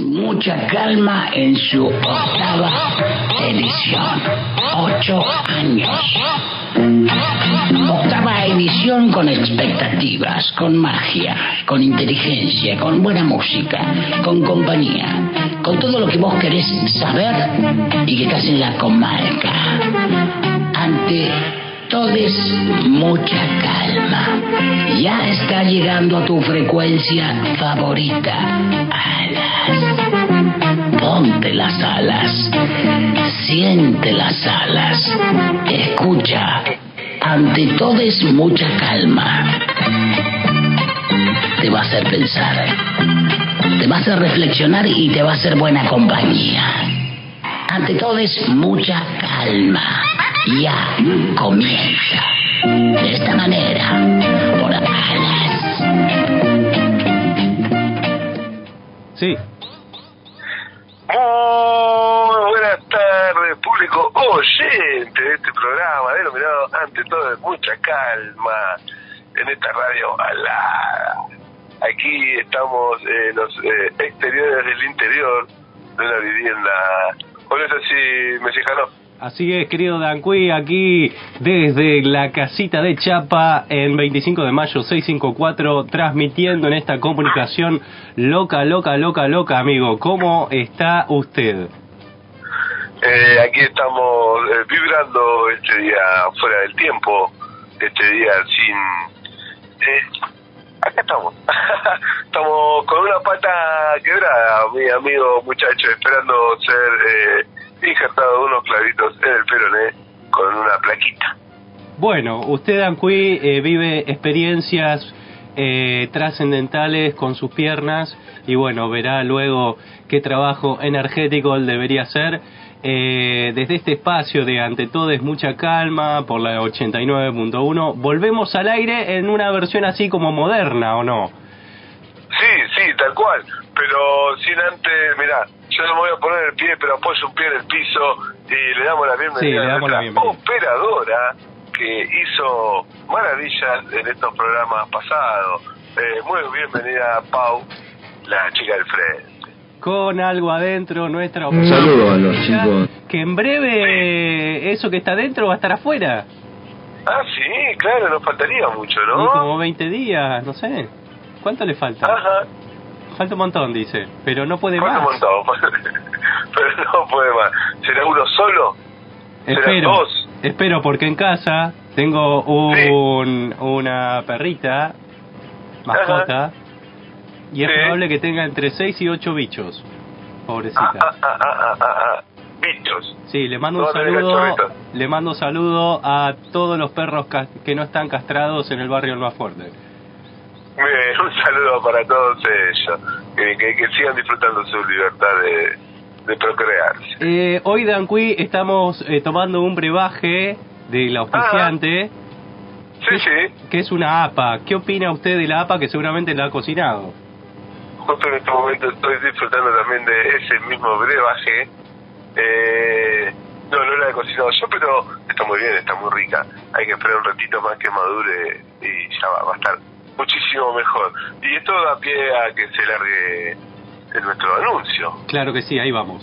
Mucha calma en su octava edición. Ocho años. Octava edición con expectativas, con magia, con inteligencia, con buena música, con compañía, con todo lo que vos querés saber y que estás en la comarca. Ante todes mucha calma. Ya está llegando a tu frecuencia favorita. Alas. Ponte las alas. Siente las alas. Escucha. Ante todes mucha calma. Te va a hacer pensar. Te va a hacer reflexionar y te va a hacer buena compañía. Ante todes mucha calma ya comienza. De esta manera, por alas. Sí. Muy buenas tardes, público oyente de este programa, denominado ante todo de mucha calma, en esta radio alada. Aquí estamos en los eh, exteriores del interior de una vivienda. ¿Con eso sí, mexicano? Así es, querido Danqui, aquí desde la casita de Chapa en 25 de mayo 654, transmitiendo en esta comunicación loca, loca, loca, loca, amigo. ¿Cómo está usted? Eh, aquí estamos eh, vibrando este día fuera del tiempo, este día sin... Eh, acá estamos. estamos con una pata quebrada, mi amigo muchacho, esperando ser... Injertado unos clavitos en el peroné con una plaquita. Bueno, usted, Anqui, eh, vive experiencias eh, trascendentales con sus piernas y bueno, verá luego qué trabajo energético él debería hacer. Eh, desde este espacio de Ante Todo es Mucha Calma por la 89.1, volvemos al aire en una versión así como moderna, ¿o no? Sí, sí, tal cual, pero sin antes, mirá, yo no me voy a poner el pie, pero apoyo un pie en el piso y le damos la bienvenida a la operadora que hizo maravillas en estos programas pasados. Eh, muy bienvenida, Pau, la chica del frente. Con algo adentro, nuestra Un saludo a los chicos. Que en breve eso que está adentro va a estar afuera. Ah, sí, claro, nos faltaría mucho, ¿no? como 20 días, no sé. ¿Cuánto le falta? Ajá. Falta un montón, dice, pero no puede Falta más. un montón, pero no puede más. ¿Será uno solo? Espero, dos? espero porque en casa tengo un, una perrita, mascota, y es Sí. probable que tenga entre 6 y 8 bichos. Pobrecita. Ah, ah, ah, ah, ah. Bichos. Sí, le mando un No, saludo, le mando saludo a todos los perros que no están castrados en el barrio El Más Fuerte. Bien, un saludo para todos ellos. Que, que, que sigan disfrutando su libertad de, de procrearse. Eh, hoy, Danqui, estamos eh, tomando un brebaje del auspiciante, Sí, sí. que es una APA. ¿Qué opina usted de la APA que seguramente la ha cocinado? Justo en este momento estoy disfrutando también de ese mismo brebaje. Eh, no, no la he cocinado yo, pero está muy bien, está muy rica. Hay que esperar un ratito más que madure y ya va, va a estar muchísimo mejor. Y esto da pie a que se largue nuestro anuncio. Claro que sí, ahí vamos.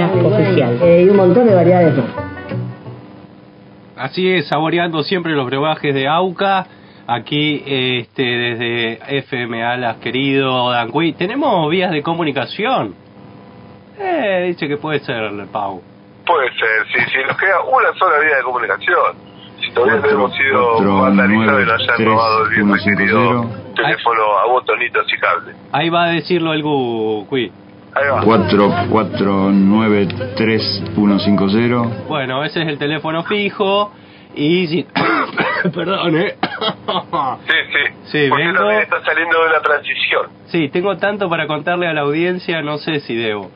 Oficial. Eh, y un montón de variedades más. Así es, saboreando siempre los brebajes de AUCA. Aquí, este, desde FM Alas, querido Danqui. Tenemos vías de comunicación. Eh, dice que puede ser, Pau. Puede ser, sí, sí, nos queda una sola vía de comunicación. Si todavía no hemos sido vandalizados y nos hayan robado el bien teléfono a botonitos y cable. Ahí va a decirlo el Gui. Ahí va. 4493-150. Bueno, ese es el teléfono fijo. Y si. Perdón, ¿eh? Sí, sí. Sí, Porque vengo. también está saliendo de una transición. Sí, tengo tanto para contarle a la audiencia, no sé si debo.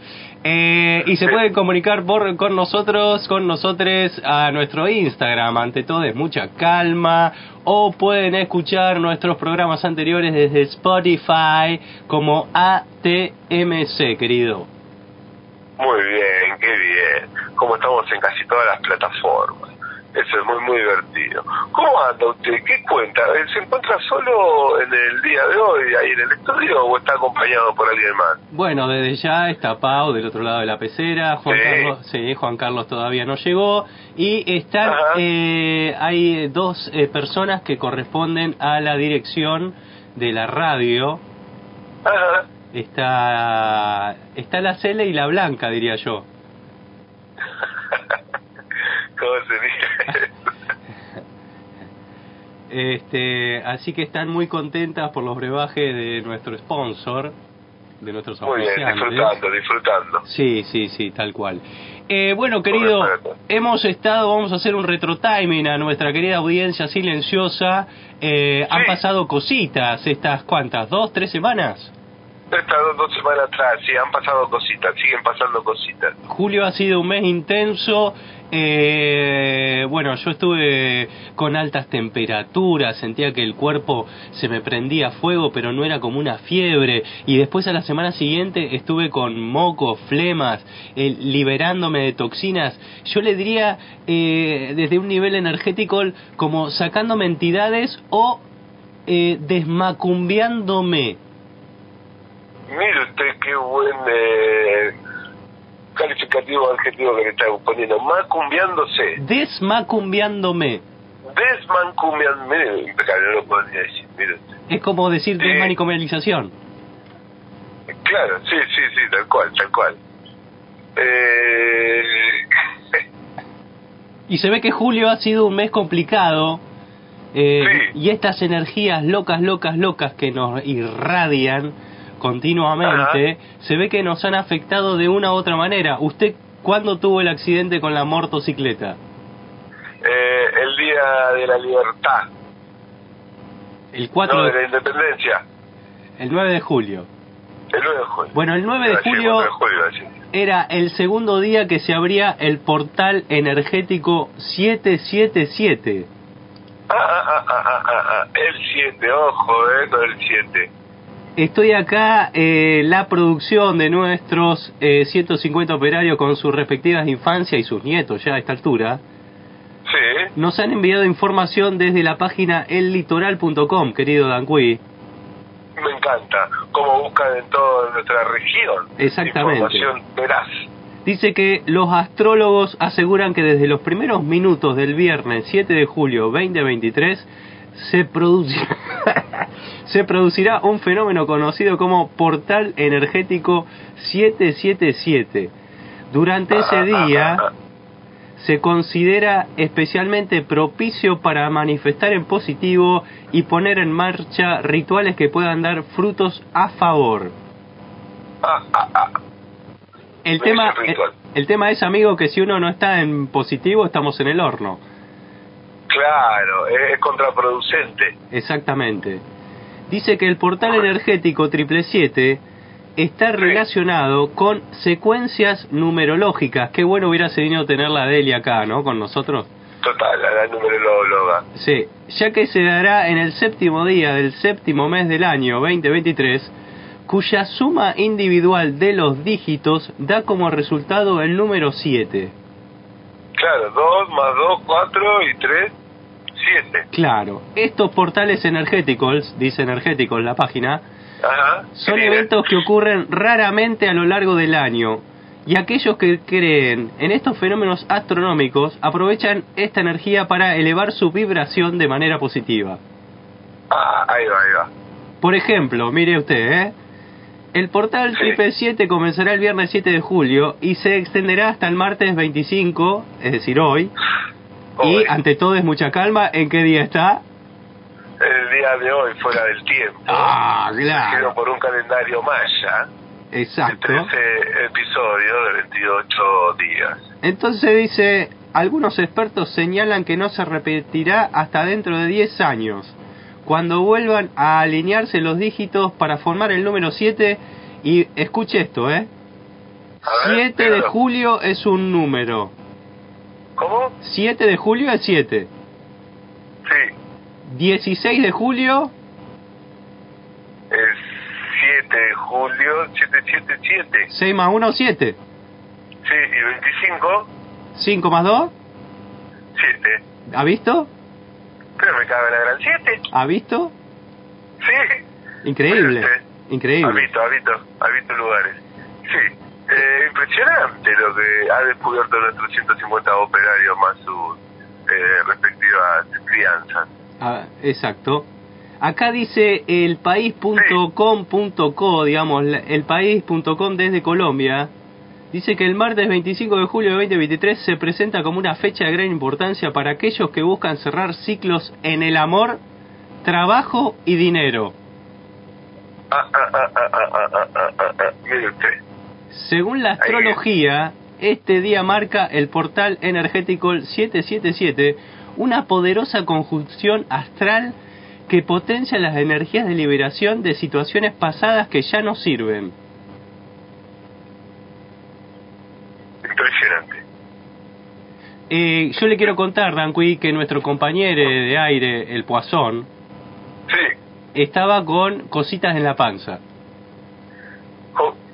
Eh, y se pueden comunicar por, con nosotros, con nosotros a nuestro Instagram, ante todo es mucha calma, o pueden escuchar nuestros programas anteriores desde Spotify como ATMC, querido. Muy bien, qué bien. Como estamos en casi todas las plataformas. Eso es muy, muy divertido. ¿Cómo anda usted? ¿Qué cuenta? Eh, ¿Se encuentra solo en el día de hoy ahí en el estudio o está acompañado por alguien más? Bueno, desde ya está Pau del otro lado de la pecera, Juan Sí. Carlos, sí, Juan Carlos todavía no llegó y están, eh, hay dos eh, personas que corresponden a la dirección de la radio. Ajá. Está, está la Cele y la Blanca, diría yo. ¿Cómo? Este, así que están muy contentas por los brebajes de nuestro sponsor, de nuestros Muy bien, disfrutando, disfrutando. Sí, sí, sí, tal cual. Eh, bueno, querido, hemos estado, vamos a hacer un retro timing a nuestra querida audiencia silenciosa. Eh, Han pasado cositas estas cuantas, dos, tres semanas. Dos semanas atrás, sí, han pasado cositas, siguen pasando cositas. Julio ha sido un mes intenso. eh, bueno, yo estuve con altas temperaturas, sentía que el cuerpo se me prendía fuego, pero no era como una fiebre. Y después a la semana siguiente estuve con mocos, flemas, eh, liberándome de toxinas. Yo le diría eh, desde un nivel energético como sacándome entidades o eh, desmacumbiándome. Mire usted qué buen eh, calificativo adjetivo que le está poniendo. Macumbiándose. Desmacumbiándome. Desmancumbiando. Mire, no lo podría decir. Mire usted. Es como decir Sí. desmanicomalización. Claro, sí, sí, sí, tal cual, tal cual. Eh, Y se ve que julio ha sido un mes complicado. eh, Sí. Y estas energías locas, locas, locas que nos irradian continuamente, se ve que nos han afectado de una u otra manera. ¿Usted cuándo tuvo el accidente con la motocicleta? eh, el Día de la Libertad, El 4 no de la Independencia, el 9 de julio. el 9 de julio. Bueno, el 9 de julio 9 de julio, iba a decir. era el segundo día que se abría el portal energético 777. Ah, ah, ah, ah, ah, ah, ah, el 7, ojo, eh, con el 7. Estoy acá, eh, la producción de nuestros eh, 150 operarios con sus respectivas infancias y sus nietos ya a esta altura, Sí, nos han enviado información desde la página ellitoral.com, querido Danqui. me encanta. Como buscan en toda nuestra región. Exactamente. Información veraz. Dice que los astrólogos aseguran que desde los primeros minutos del viernes 7 de julio 2023 se, produci- se producirá un fenómeno conocido como portal energético 777. Durante ese día se considera especialmente propicio para manifestar en positivo y poner en marcha rituales que puedan dar frutos a favor. El tema, el tema es, amigo, que si uno no está en positivo, estamos en el horno. Claro, es, contraproducente. Exactamente. Dice que el portal energético 777 está relacionado con secuencias numerológicas. Qué bueno hubiera sido tener la Delia acá, ¿no? Con nosotros. Total, a la numerolóloga. Sí, ya que se dará en el séptimo día del séptimo mes del año 2023, cuya suma individual de los dígitos da como resultado el número 7. Claro, 2 más 2, 4 y 3, 7. Claro, estos portales energéticos, dice energéticos la página, Ajá. son eventos que ocurren raramente a lo largo del año. Y aquellos que creen en estos fenómenos astronómicos aprovechan esta energía para elevar su vibración de manera positiva. Ah, ahí va, ahí va. Por ejemplo, mire usted, ¿eh? El portal Sí. Triple 7 comenzará el viernes 7 de julio y se extenderá hasta el martes 25, es decir, hoy. Y ante todo es mucha calma, ¿en qué día está? El día de hoy, fuera del tiempo. Ah, claro. por un calendario maya. De Exacto. 13 episodios de 28 días. Entonces dice, algunos expertos señalan que no se repetirá hasta dentro de 10 años, cuando vuelvan a alinearse los dígitos para formar el número 7. Y escuche esto, ¿eh? Ver, 7 de julio es un número. ¿Cómo? 7 de julio es 7. Sí, 16 de julio, es 7 de julio, 777. 6 más 1, 7. Sí, y 25, 5 más 2, 7. ¿ha visto? Pero me cabe la gran 7. ¿Ha visto? Sí. Increíble. Mire usted. Ha Increíble. visto, ha visto, ha visto lugares. Sí. Eh, impresionante lo que ha descubierto nuestros 150 operarios más sus eh, respectivas crianzas. Exacto. Acá dice elpaís.com.co, digamos, elpaís.com desde Colombia. Dice que el martes 25 de julio de 2023 se presenta como una fecha de gran importancia para aquellos que buscan cerrar ciclos en el amor, trabajo y dinero. Ah, ah, ah, Mire usted. Según la astrología, este día marca el portal energético 777, una poderosa conjunción astral que potencia las energías de liberación de situaciones pasadas que ya no sirven. Impresionante. Eh, yo le quiero contar, Danqui, que nuestro compañero de aire, el Poisson, Sí. estaba con cositas en la panza.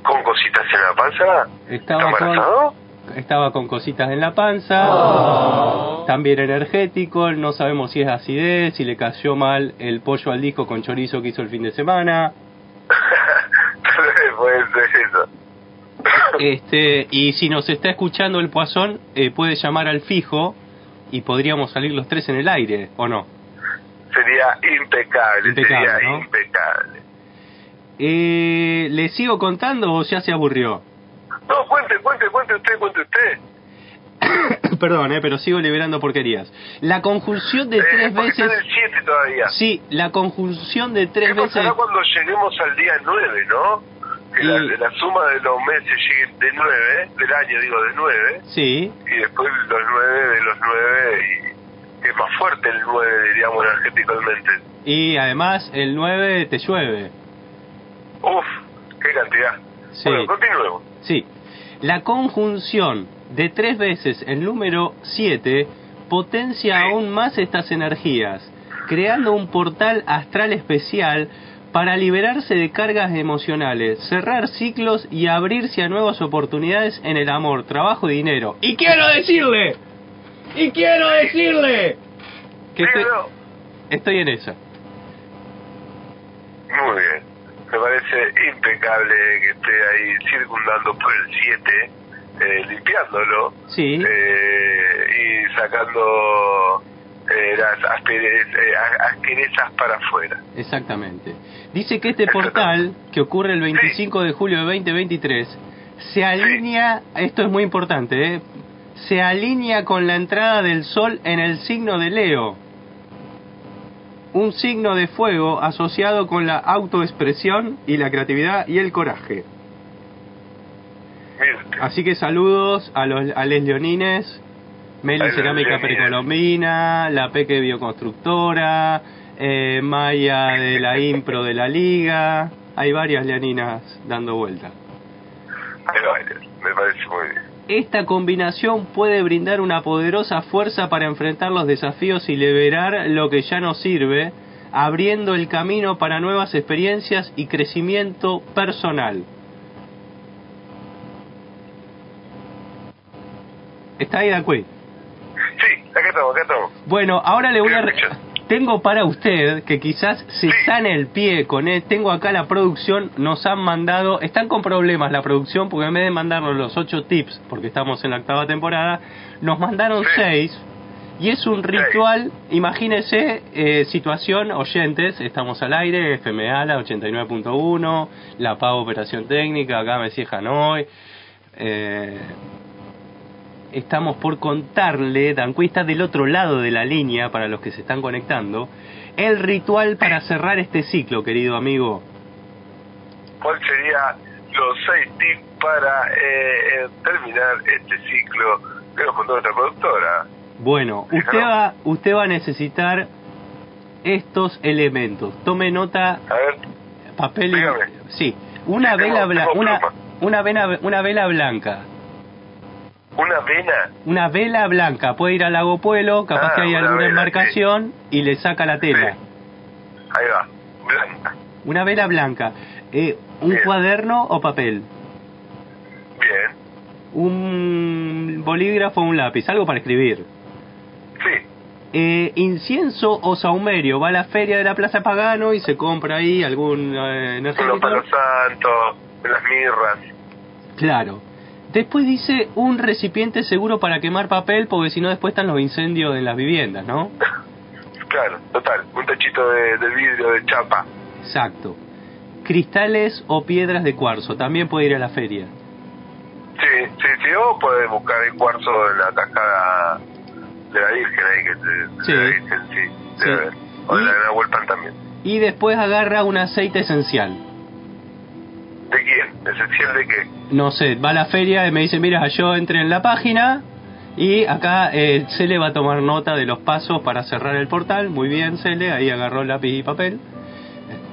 ¿Con, cositas en la panza? Estaba ¿Está con, embarazado? estaba con cositas en la panza, también energético, no sabemos si es acidez, si le cayó mal el pollo al disco con chorizo que hizo el fin de semana. Puede ser eso. Este, y si nos está escuchando el Poisson, eh, puede llamar al fijo y podríamos salir los tres en el aire, ¿o no? Sería impecable, Impecable, sería ¿no? impecable. Eh, ¿Le sigo contando o ya se aburrió? No, cuente, cuente, cuente usted, cuente usted. Perdón, eh, pero sigo liberando porquerías. La conjunción de Eh, tres porque está en veces... el 7 todavía. Sí, la conjunción de tres ¿Qué veces... pasará cuando lleguemos al día 9, no? Que la, Y- la suma de los meses llegue de 9, del año digo de 9, Sí, y después los 9 de los 9, y es más fuerte el 9, diríamos, energéticamente. y además el 9 te llueve. Uf, qué cantidad. Sí. Bueno, continuemos. Sí. La conjunción de tres veces el número 7 potencia Sí. aún más estas energías, creando un portal astral especial para liberarse de cargas emocionales, cerrar ciclos y abrirse a nuevas oportunidades en el amor, trabajo y dinero. Y quiero decirle, y quiero decirle que estoy, estoy en esa. Muy bien. Me parece impecable que esté ahí circundando por el 7, eh, limpiándolo Sí. eh, y sacando eh, las asperez- eh, asperezas para afuera. Exactamente. Dice que este portal, que ocurre el 25 de julio de 2023, se alinea, esto es muy importante, ¿eh? se alinea con la entrada del Sol en el signo de Leo, un signo de fuego asociado con la autoexpresión y la creatividad y el coraje. Así que saludos a los a les leonines, Meli Cerámica. Precolombina, la Peque Bioconstructora, eh, Maya de la Impro de la Liga. Hay varias leoninas dando vuelta. Me parece muy bien. Esta combinación puede brindar una poderosa fuerza para enfrentar los desafíos y liberar lo que ya no sirve, abriendo el camino para nuevas experiencias y crecimiento personal. ¿Está ahí, Dacuy? Sí, acá estamos, acá estamos. Bueno, ahora le voy a... Tengo para usted que quizás se Sí. sane el pie con él. Tengo acá la producción, nos han mandado, están con problemas la producción porque en vez de mandarnos los ocho tips, porque estamos en la octava temporada, nos mandaron Sí. seis. Y es un ritual, imagínese, eh, situación, oyentes, estamos al aire, FMA, la 89.1, La Pavo Operación Técnica, acá Messi Hanoi. Eh, estamos por contarle, Danqui está del otro lado de la línea para los que se están conectando, el ritual para cerrar este ciclo, querido amigo. ¿Cuál sería los seis tips para eh, eh, terminar este ciclo que nos contó nuestra productora? Bueno, usted va, usted va a necesitar estos elementos. Tome nota, A ver, papel y... Sí, una tengo- vela blanca, una, una, vela, una vela blanca. Una vena. Una vela blanca, puede ir al lago Puelo, capaz Ah, que hay una alguna vela, embarcación y le saca la tela. Sí. Ahí va, blanca. Una vela blanca. Eh, ¿Un Bien. cuaderno o papel? Bien. Un bolígrafo o un lápiz, algo para escribir. Sí, Eh, incienso o saumerio, va a la feria de la Plaza Pagano y se compra ahí algún eh, en los energético. palos santos, las mirras. Claro. Después dice un recipiente seguro para quemar papel, porque si no después están los incendios en las viviendas, ¿no? Claro, total. Un techito de, de vidrio, de chapa. Exacto. Cristales o piedras de cuarzo, también puede ir a la feria. Sí, sí, sí. O puedes buscar el cuarzo en la cascada de la Virgen ahí, que te, Sí. de la Virgen, sí. Sí. haber. O de Y- la de Pan también. Y después agarra un aceite esencial. ¿De quién? ¿Esencial de qué? No sé, va a la feria y me dice, mira, yo entré en la página y acá eh, Cele va a tomar nota de los pasos para cerrar el portal. Muy bien, Cele, ahí agarró lápiz y papel.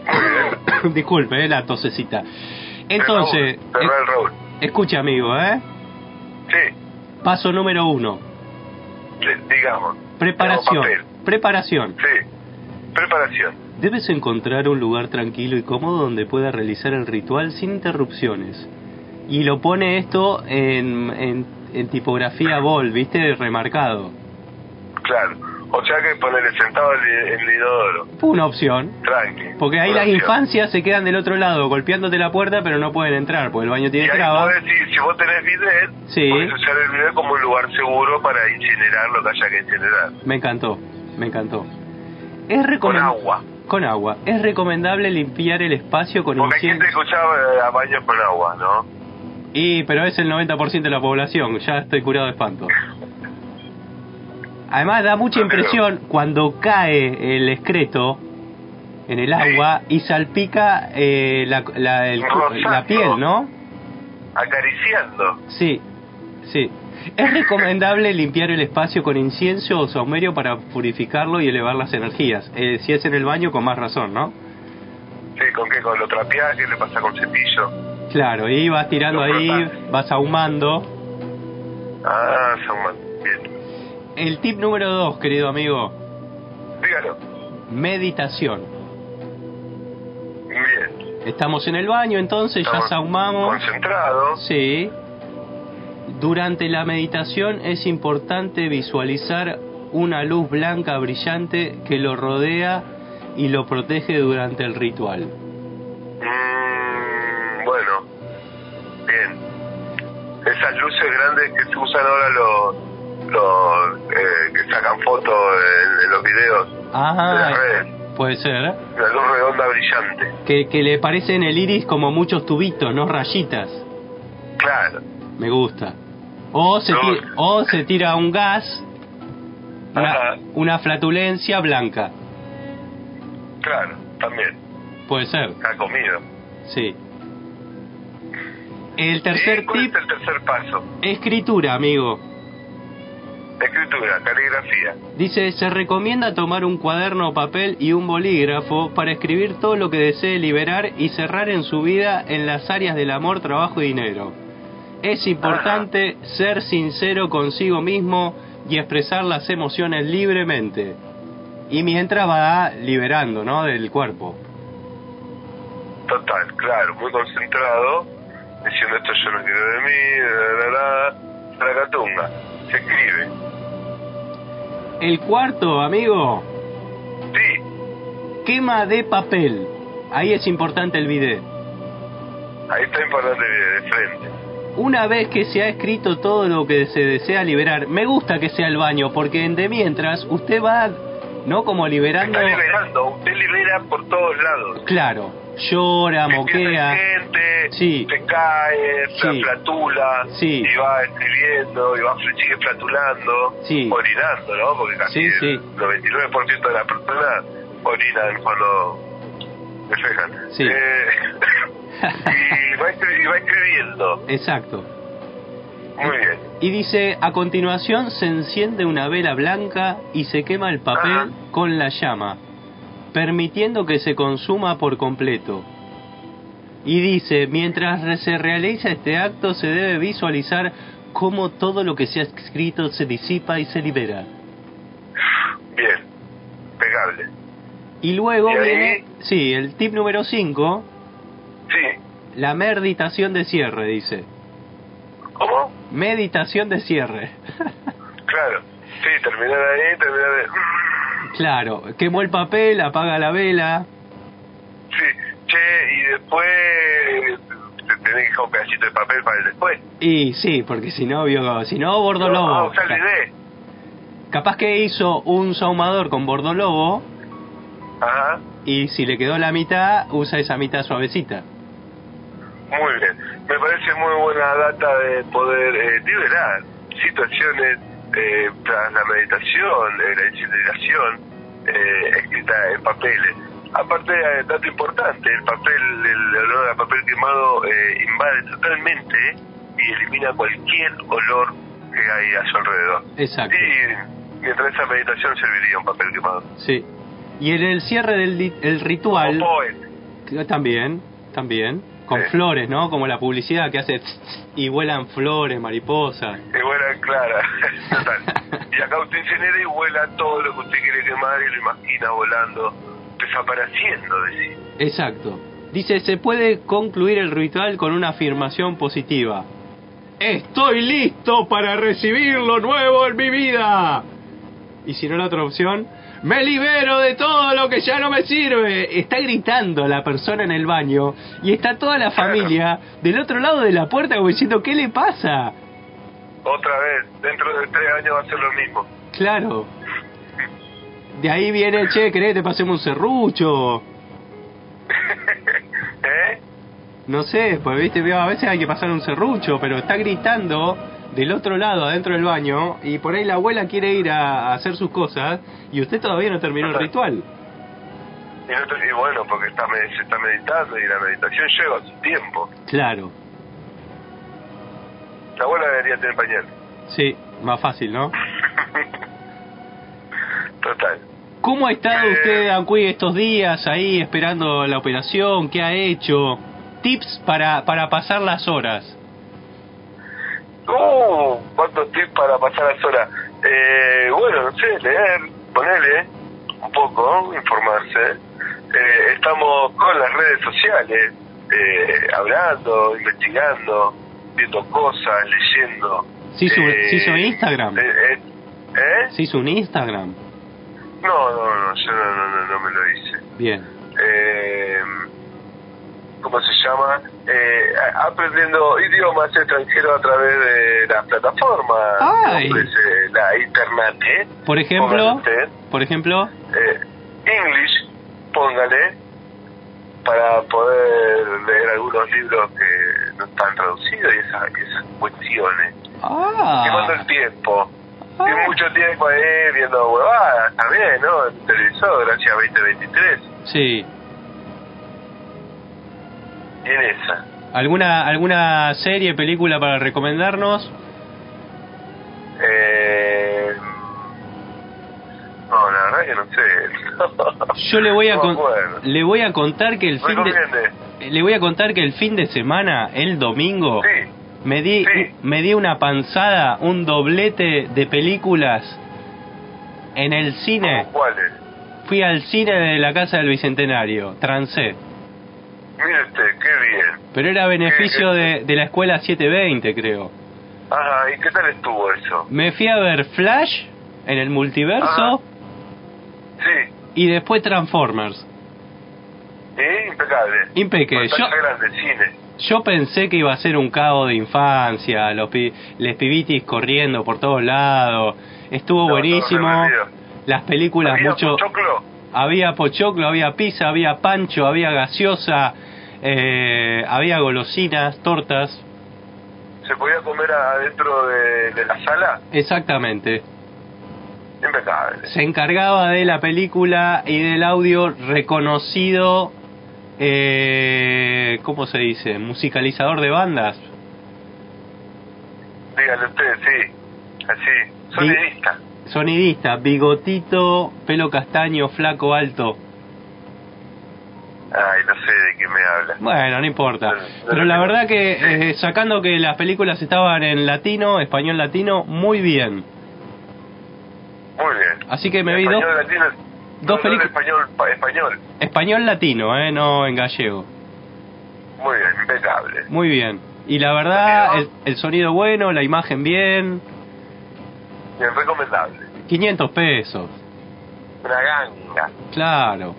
Disculpe, eh, la tosecita. Entonces, De Raúl, de Raúl, Raúl. eh, escucha amigo, ¿eh? Sí, Paso número uno, sí, digamos. preparación. Preparación. Sí, preparación. Debes encontrar un lugar tranquilo y cómodo donde pueda realizar el ritual sin interrupciones. Y lo pone esto en, en, en tipografía bold, ¿viste? Remarcado. Claro. O sea que ponerle sentado en el inodoro. Fue una opción. Tranqui. Porque ahí las opción. infancias se quedan del otro lado, golpeándote la puerta, pero no pueden entrar, porque el baño tiene ahí traba. podés decir, si vos tenés bidet, Sí. podés usar el bidet como un lugar seguro para incinerar lo que haya que incinerar. Me encantó, me encantó. Es Con recomen- agua. Con agua. Es recomendable limpiar el espacio con Porque incienso. que escuchaba a baños con agua, ¿no? Y, pero es el 90% de la población, ya estoy curado de espanto. Además da mucha Ah, impresión cuando cae el excreto en el agua y salpica eh, la, la, el- la piel, ¿no? Acariciando. Sí, sí. Es recomendable limpiar el espacio con incienso o saumerio para purificarlo y elevar las energías. Eh, si es en el baño, con más razón, ¿no? Sí, ¿con qué? Con lo trapeás, ¿qué le pasa con cepillo? Claro, y vas tirando ahí, vas ahumando. Ah, mal. Bien. El tip número dos, querido amigo, Dígalo. meditación. Bien. Estamos en el baño, entonces ya Estamos sahumamos. Concentrados. Sí. Durante la meditación es importante visualizar una luz blanca brillante que lo rodea y lo protege durante el ritual. Mm, bueno. Bien. Esas luces grandes que se usan ahora los, los eh, que sacan fotos en, en los videos de las Ajá, redes. puede ser. Una luz redonda brillante. Que, que le parece en el iris como muchos tubitos, no rayitas. Claro. Me gusta. O se, Me ti- gusta. o se tira un gas, una, flatulencia blanca. Claro. También. Puede ser, Ha comido. sí. El tercer ¿Y cuál tip, es el tercer paso? escritura, amigo. Escritura, caligrafía. Dice, se recomienda tomar un cuaderno papel y un bolígrafo para escribir todo lo que desee liberar y cerrar en su vida en las áreas del amor, trabajo y dinero. Es importante ser sincero consigo mismo y expresar las emociones libremente. Y mientras va liberando, ¿no? Del cuerpo. Total, claro, muy concentrado, diciendo esto yo no quiero de mí, la, la, la, la catunga. Se escribe. El cuarto, amigo, Sí, quema de papel. Ahí es importante el video. ahí está importante de, de frente. Una vez que se ha escrito todo lo que se desea liberar, me gusta que sea el baño, porque en de mientras usted va, ¿no? Como liberando. Está liberando, usted libera por todos lados. Claro, llora, Empieza moquea. gente, Sí. se cae, se Sí. flatula, Sí. y va escribiendo, y va sigue flatulando, Sí. orinando, ¿no? Porque casi el 99% de las personas orinan cuando defejan. Sí. Eh, y, va y va escribiendo. Exacto. Muy bien. Y dice, a continuación se enciende una vela blanca y se quema el papel Ajá. con la llama. permitiendo que se consuma por completo. Y dice, mientras se realiza este acto se debe visualizar cómo todo lo que se ha escrito se disipa y se libera. Bien, pegable. Y luego viene, sí, el tip número 5, Sí, la meditación de cierre, dice. ¿cómo? Meditación de cierre. Claro, sí, terminar ahí, terminar de... claro, quemó el papel, apaga la vela. Sí, che, y después te tenés que dejar un pedacito de papel para el después. Y sí, porque si no, vio, si no, Bordo No, usar la idea. Capaz que hizo un saumador con Bordo Lobo Ajá, y si le quedó la mitad, usa esa mitad suavecita. Muy bien. Me parece muy buena data de poder eh, liberar situaciones eh, tras la meditación, eh, la incineración, eh, escrita en papeles. Aparte, eh, dato importante, el papel, el olor a papel quemado eh, invade totalmente y elimina cualquier olor que hay a su alrededor. Exacto. Y mientras esa meditación serviría un papel quemado. Sí. Y en el cierre del el ritual, O poet. también, también, con Sí. flores, ¿no? Como la publicidad que hace y vuelan flores, mariposas. Y vuela clara, total. Y acá usted incinera y vuela todo lo que usted quiere quemar y lo imagina volando, desapareciendo de sí. Exacto. Dice, se puede concluir el ritual con una afirmación positiva. Estoy listo para recibir lo nuevo en mi vida. Y si no la otra opción, me libero de todo lo que ya no me sirve. Está gritando la persona en el baño y está toda la familia del otro lado de la puerta como diciendo, ¿qué le pasa? Otra vez, dentro de tres años va a ser lo mismo. Claro. De ahí viene, che, ¿querés que te pasemos un serrucho? ¿Eh? No sé, pues viste, a veces hay que pasar un serrucho, pero está gritando del otro lado, adentro del baño, y por ahí la abuela quiere ir a, a hacer sus cosas, y usted todavía no terminó el ritual. Y, no te- y bueno, porque está, se está meditando y la meditación lleva su tiempo. Claro, La abuela debería tener pañal. sí, más fácil, ¿no? Total. ¿Cómo ha estado Eh. usted, Ancuy, estos días ahí esperando la operación? ¿Qué ha hecho? Tips para, para pasar las horas. Uh, cuántos tips para pasar las horas. Eh, bueno, no sé, leer, ponerle un poco, informarse. Eh, estamos con las redes sociales, eh, hablando, investigando, viendo cosas, leyendo. ¿Se hizo, Eh, hizo Instagram? eh, eh, ¿eh? ¿Se hizo un Instagram? No, no, no, yo no, no, no, no me lo hice. Bien. Eh, ¿Cómo se llama? Eh, aprendiendo idiomas extranjeros a través de las plataformas ofrece la internet. ¿eh? Por ejemplo, Póngale por ejemplo, eh, English, póngale, para poder leer algunos libros que no están traducidos y esas, esas cuestiones. Quemando el ah, tiempo. Ah. Y mucho tiempo ahí viendo huevadas también, ¿no? En el televisor, gracias a 2023. sí. En esa. ¿Alguna, ¿Alguna serie, película para recomendarnos? Eh, no, la verdad que no sé. Yo le voy a No con- le voy a contar que el fin de le voy a contar que el fin de semana, el domingo, Sí, me di Sí. me di una panzada, un doblete de películas en el cine. ¿cómo cuáles? Fui al cine de la Casa del Bicentenario, trancé. Mire usted, qué bien. Pero era beneficio ¿Qué- de, de la escuela 720, creo. Ajá, ¿y qué tal estuvo eso? Me fui a ver Flash en el multiverso Ajá. Sí, y después Transformers. ¿eh? impecable. Impecable. Yo, grande, cine. yo pensé que iba a ser un caos de infancia, los pi- les pibitis corriendo por todos lados. Estuvo No, buenísimo. no, no. Las películas ¿Había mucho pochoclo? Había pochoclo, había pizza, había pancho, había gaseosa, eh, había golosinas, tortas. ¿Se podía comer adentro de, de la sala? Exactamente. Impecable. Se encargaba de la película y del audio reconocido, eh, ¿cómo se dice? Musicalizador de bandas. Dígale usted, sí. Así, sonidista. Sonidista, bigotito, pelo castaño, flaco, alto. de qué me habla. Bueno, no importa. No, no, Pero no, la no. verdad que eh, sacando que las películas estaban en latino, español latino, muy bien. Muy bien. Así que me vi dos, latino, dos no, películas- no, español, pa- español. español latino, eh, no en gallego. Muy bien, impecable. Muy bien. Y la verdad, el, el sonido bueno, la imagen bien. Bien, recomendable. 500 pesos. Una ganga. Claro.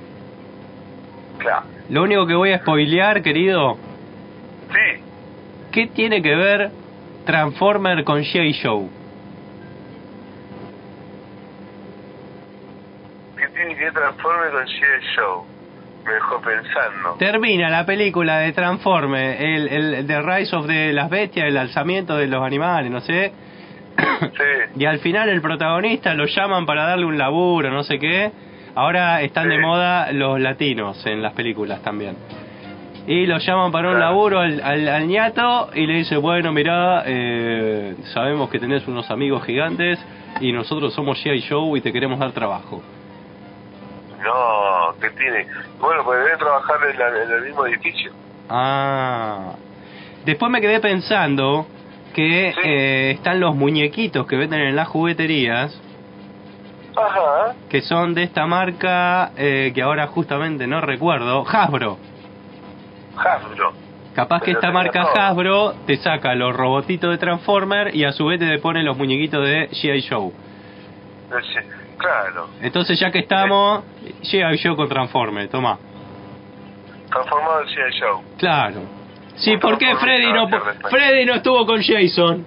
Claro. Lo único que voy a spoilear, querido, Sí. ¿qué tiene que ver Transformer con J. Show? Que tiene que transforme con G.I. Show. Me dejó pensando. Termina la película de Transformer, el, el The Rise of the las bestias, el alzamiento de los animales, no sé. Sí. Y al final el protagonista lo llaman para darle un laburo, no sé qué. Ahora están de moda los latinos en las películas también. Y lo llaman para un Claro. laburo al, al, al ñato y le dice, bueno, mirá, eh, sabemos que tenés unos amigos gigantes y nosotros somos G.I. Show y te queremos dar trabajo. No, que tiene. Bueno, pues deben trabajar en, la- en el mismo edificio. Ah. Después me quedé pensando que Sí. eh, están los muñequitos que venden en las jugueterías, Ajá. que son de esta marca eh, que ahora justamente no recuerdo, Hasbro. Hasbro. Capaz que esta marca todo. Hasbro te saca los robotitos de Transformer y a su vez te pone los muñequitos de G.I. Show. Sí, Claro. Entonces ya que estamos, G.I. Show con Transformer, toma. Transformado en G.I. Show. Claro. Sí, ¿por qué Freddy no. Freddy no estuvo con Jason?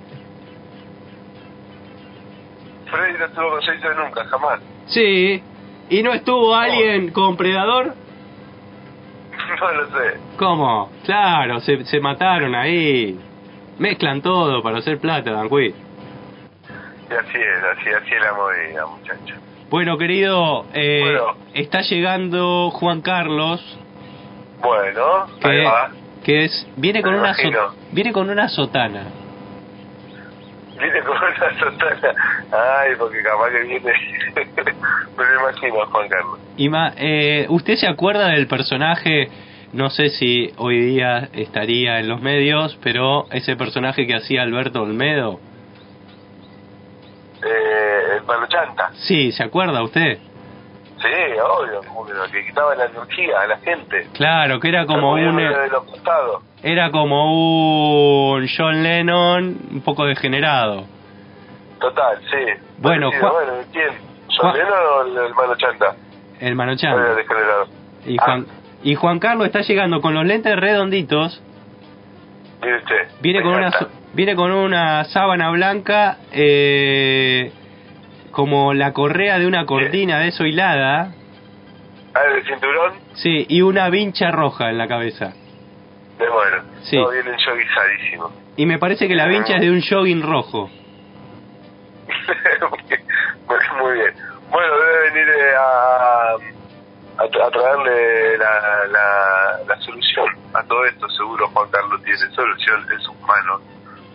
Freddy no estuvo con Jason nunca, jamás. Sí. ¿Y no estuvo alguien con Predador? No lo sé. ¿Cómo? Claro, se, se mataron ahí. Mezclan todo para hacer plata, Danqui. Y así es, así, así es la movida, muchacho. Bueno, querido, eh, Bueno. está llegando Juan Carlos, Bueno, ahí que, va. Que es viene con una so- viene con una sotana. Viene con una sotana. Ay, porque capaz que viene. Me lo imagino, Juan Carlos. Y ma- eh, ¿Usted se acuerda del personaje? No sé si hoy día estaría en los medios, pero ese personaje que hacía Alberto Olmedo. Eh, el palo chanta. Sí, ¿se acuerda usted? Sí, obvio, como que, quitaba la energía a la gente. Claro, que era como un ponía de los costados. era como un John Lennon un poco degenerado. Total, sí. Bueno, Juan- bueno, ¿quién? ¿Son Lennon o el, Mano Chanta? El Mano Eh, Chan. degenerado. Y Ah. Juan y Juan Carlos está llegando con los lentes redonditos. Mire usted. Viene con una viene con una sábana blanca eh, como la correa de una cortina de eso hilada. Ah, el cinturón. Sí, y una vincha roja en la cabeza. De bueno. Sí. No, viene. Y me parece que la vincha es de un jogging rojo. Muy bien. Bueno, debe venir eh, a, a, a traerle la, la, la solución a todo esto. Seguro Juan Carlos tiene solución en sus manos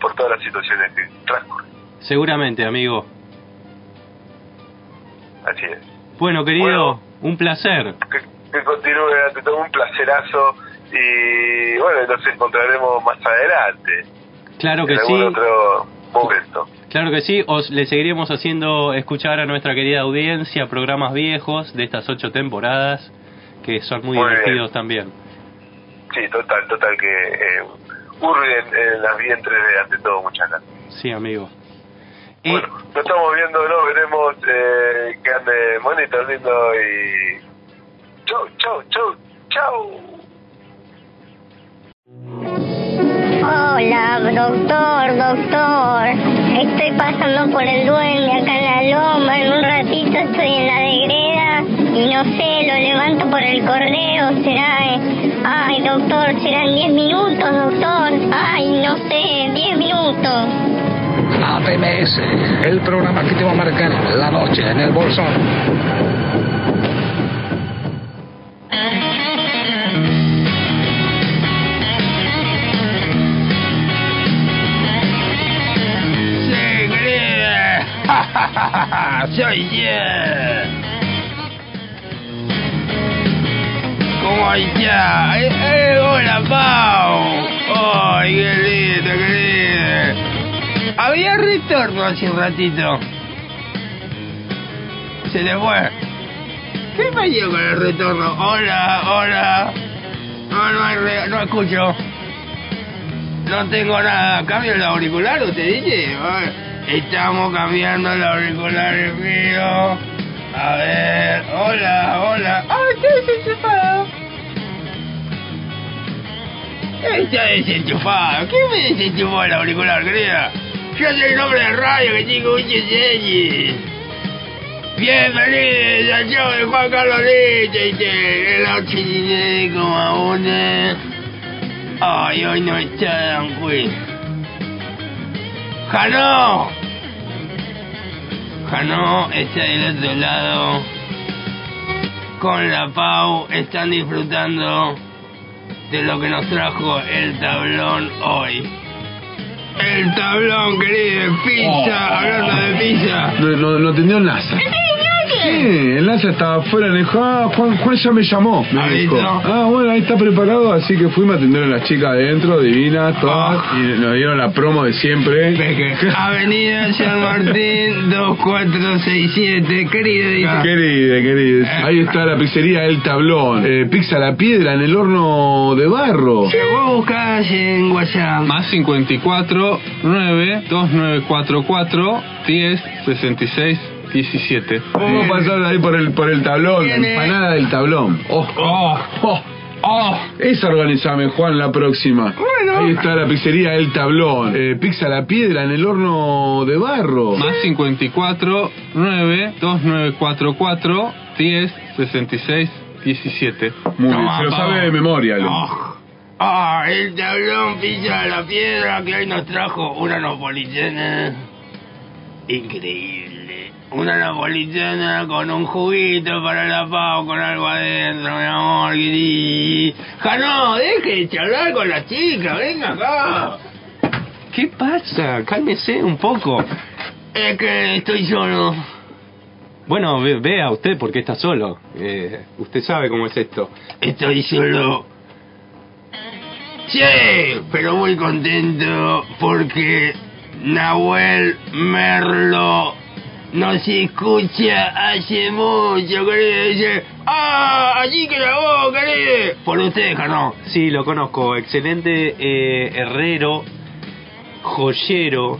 por todas las situaciones que transcurren. Seguramente, amigo. Así es. Bueno, querido, Bueno. un placer. Que, que continúe ante todo un placerazo y bueno, nos encontraremos más adelante. Claro que en sí. otro momento. Claro que sí, os le seguiremos haciendo escuchar a nuestra querida audiencia programas viejos de estas ocho temporadas que son muy, Muy bien. divertidos también. Sí, total, total que eh, en las vientres de ante todo muchas gracias. Sí, amigo. Y Bueno, nos estamos viendo, ¿no? Veremos eh, que ande Monito lindo y... Chau, chau, chau, chau. Hola, doctor, doctor. Estoy pasando por el duende acá en la loma. En un ratito estoy en la de greda y no sé, lo levanto por el correo. Será. eh, Ay, doctor, serán 10 minutos, doctor. Ay, no sé, 10 minutos. APMS, el programa que te va a marcar la noche en el bolsón. Soy yo. ¿Cómo está? Eh, eh, hola, Pau. Ay, qué lindo, qué lindo. Había retorno hace un ratito. Se le fue. ¿Qué pasó con el retorno? Hola, hola. No, no, hay no escucho. No tengo nada. ¿Cambio el auricular, usted dice? Estamos cambiando el auricular mío. A ver, hola, hola. ¡Ah, está desenchufado! Está desenchufado. ¿Quién me desenchufó el auricular, querida? Soy el hombre de radio que tiene muchos años. Bienvenidos al show de Juan Carlos Lichtenstein, el 89,1. Ay, hoy no está Dan Quinn. ¡Jano! Jano está del otro lado. Con la Pau están disfrutando de lo que nos trajo el tablón hoy. El tablón, querido, pizza, hablando de pizza. No, no, no atendió NASA. Sí, el NASA estaba afuera me dijo, ah, Juan, Juan ya me llamó. Me ¿Ah, dijo, ah, bueno, ahí está preparado, así que fuimos a atender a las chicas adentro, divinas, todas, y nos dieron la promo de siempre. Avenida San Martín 2467, querido, dice. Querida, querida. Ahí está la pizzería El Tablón. Eh, pizza la piedra en el horno de barro. Que vos buscás en WhatsApp. Más 54 9 2944 10 66 17. Vamos a pasar ahí por el, por el tablón, la empanada del tablón. Oh, oh, oh. Oh. Esa organizame, Juan, la próxima. Bueno. Ahí está la pizzería El Tablón. Eh, pizza la piedra en el horno de barro. Más 54 9 2944 10 66 17. Muy bien, se lo sabe de memoria. Lu. Oh. Ah, el tablón pizza de la piedra que hoy nos trajo una napolitana increíble. Una napolitana con un juguito para la pavo, con algo adentro, mi amor. querido. Jano, deje de charlar con la chica, venga acá. ¿Qué pasa? Cálmese un poco. Es que estoy solo. Bueno, ve- vea usted por qué está solo. Eh, usted sabe cómo es esto. Estoy solo. Sí, pero muy contento porque Nahuel Merlo nos escucha hace mucho, querido. Dice, ¡ah! Allí que la voz, querido. Por usted, Jano. Sí, lo conozco. Excelente eh, herrero, joyero.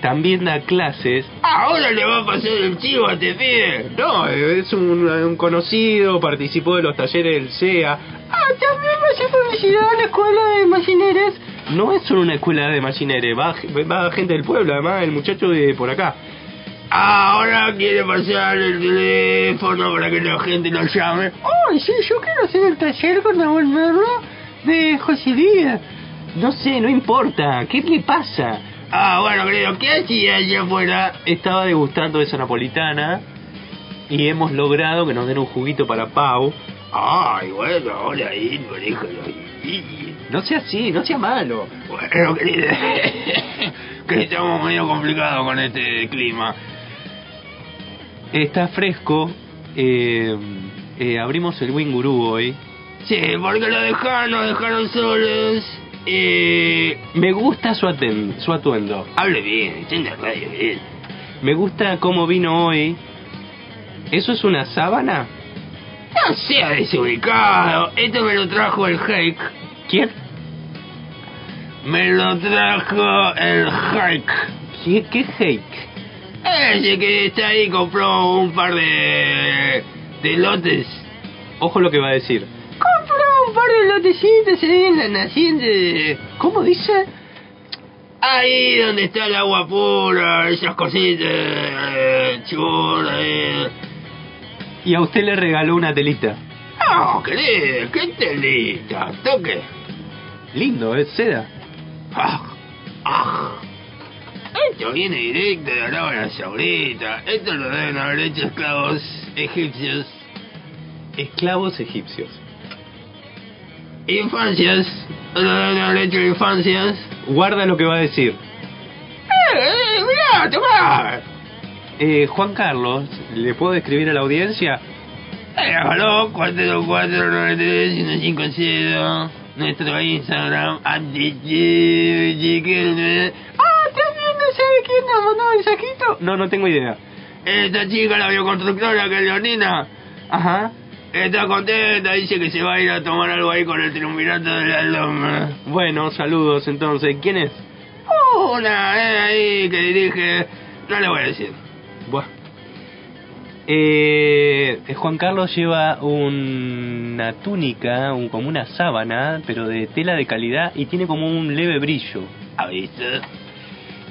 También da clases. Ahora le va a pasar el chivo a este pibe. No, es un, un conocido, participó de los talleres del CEA. Ah, también va a hacer publicidad en la escuela de machineres. No es solo una escuela de machineres, va, va gente del pueblo, además el muchacho de por acá. Ahora quiere pasar el teléfono para que la gente lo llame. Ay, sí, yo quiero hacer el taller con Merlo de joyería. No sé, no importa. ¿Qué le pasa? Ah, bueno, querido, ¿qué hacía allá afuera? Estaba degustando esa napolitana y hemos logrado que nos den un juguito para Pau. Ay, bueno, ahora ahí. No sea así, no sea malo. Bueno, querido, que estamos medio complicados con este clima. Está fresco. Eh, eh, abrimos el Winguru hoy. Sí, porque lo dejaron, nos dejaron solos. Eh, Me gusta su, aten- su atuendo. hable bien, la radio bien. Me gusta cómo vino hoy. ¿Eso es una sábana? No sea desubicado. Esto me lo trajo el Hake. ¿Quién? Me lo trajo el Hake. ¿Qué, qué hake? Ese que está ahí compró un par de, de lotes. Ojo lo que va a decir. Compró un par de lotecitos ahí en la naciente. ¿Cómo dice? Ahí donde está el agua pura, esas cositas eh, eh. Y a usted le regaló una telita. No, querido, qué telita, toque. Lindo, es seda. Ah, ah. Esto viene directo de Arabia Saudita. Esto lo deben haber hecho esclavos egipcios. Esclavos egipcios. Infancias. Lo deben haber hecho infancias. Guarda lo que va a decir. ¡Eh, eh, mirá, tomá! Eh, Juan Carlos, ¿le puedo describir a la audiencia? Déjalo, 424-93-150. Nuestro Instagram, antichiquique. Ah, también no sabe quién nos mandó mensajito. No, no tengo idea. Esta chica, la bioconstructora, que es Leonina. Ajá. Está contenta, dice que se va a ir a tomar algo ahí con el triunvirato de la loma. Bueno, saludos entonces. ¿Quién es? Una, eh, ahí que dirige. No le voy a decir. Buah. Eh, Juan Carlos lleva una túnica, un, como una sábana, pero de tela de calidad y tiene como un leve brillo. ¿Ha visto?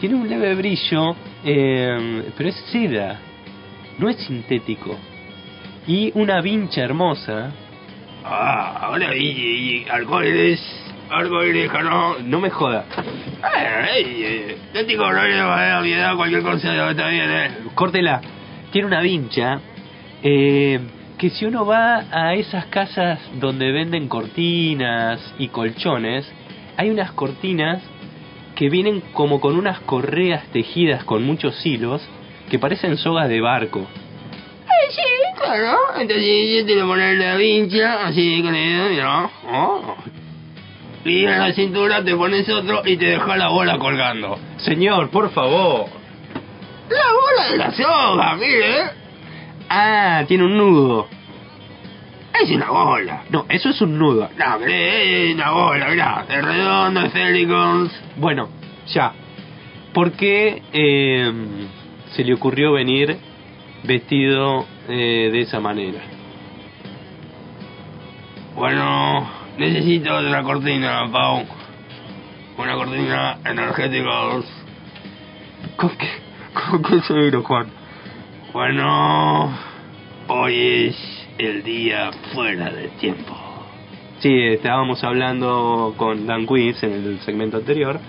Tiene un leve brillo, eh, pero es seda, no es sintético. Y una vincha hermosa. Ah, ahora y, y arcoíris, arcoíris, no. No me joda. Eh, eh, no edad, cualquier cosa está bien, eh. Córtela. Tiene una vincha eh, que si uno va a esas casas donde venden cortinas y colchones, hay unas cortinas que vienen como con unas correas tejidas con muchos hilos que parecen sogas de barco. Eh, sí, claro. Entonces yo te lo pones la vincha, así con el mira. Oh. Y en la cintura te pones otro y te deja la bola colgando. Señor, por favor. La bola de la soga, mire. Ah, tiene un nudo. Es una bola. No, eso es un nudo. No, es una bola, mirá. De redondo, de silicons. Bueno, ya. ¿Por qué eh, se le ocurrió venir vestido eh, de esa manera? Bueno, necesito otra cortina, Pau. Una cortina energética. ¿Con qué, con qué se vino, Juan? Bueno, hoy es el día fuera de tiempo. Sí, estábamos hablando con Dan Quiz en el segmento anterior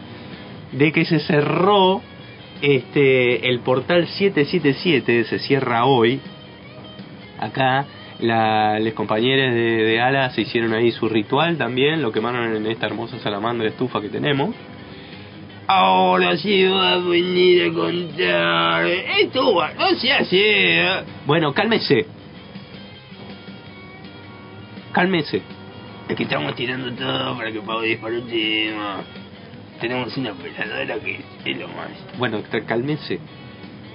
de que se cerró este el portal 777, se cierra hoy. Acá la, los compañeros de, de Ala se hicieron ahí su ritual también, lo quemaron en esta hermosa salamandra estufa que tenemos. Ahora sí va a venir a contar. Esto no se hace. ¿eh? Bueno, cálmese. Cálmese. Es que estamos tirando todo para que Pau dispare un tema. Tenemos una operadora que es lo más. Bueno, cálmese.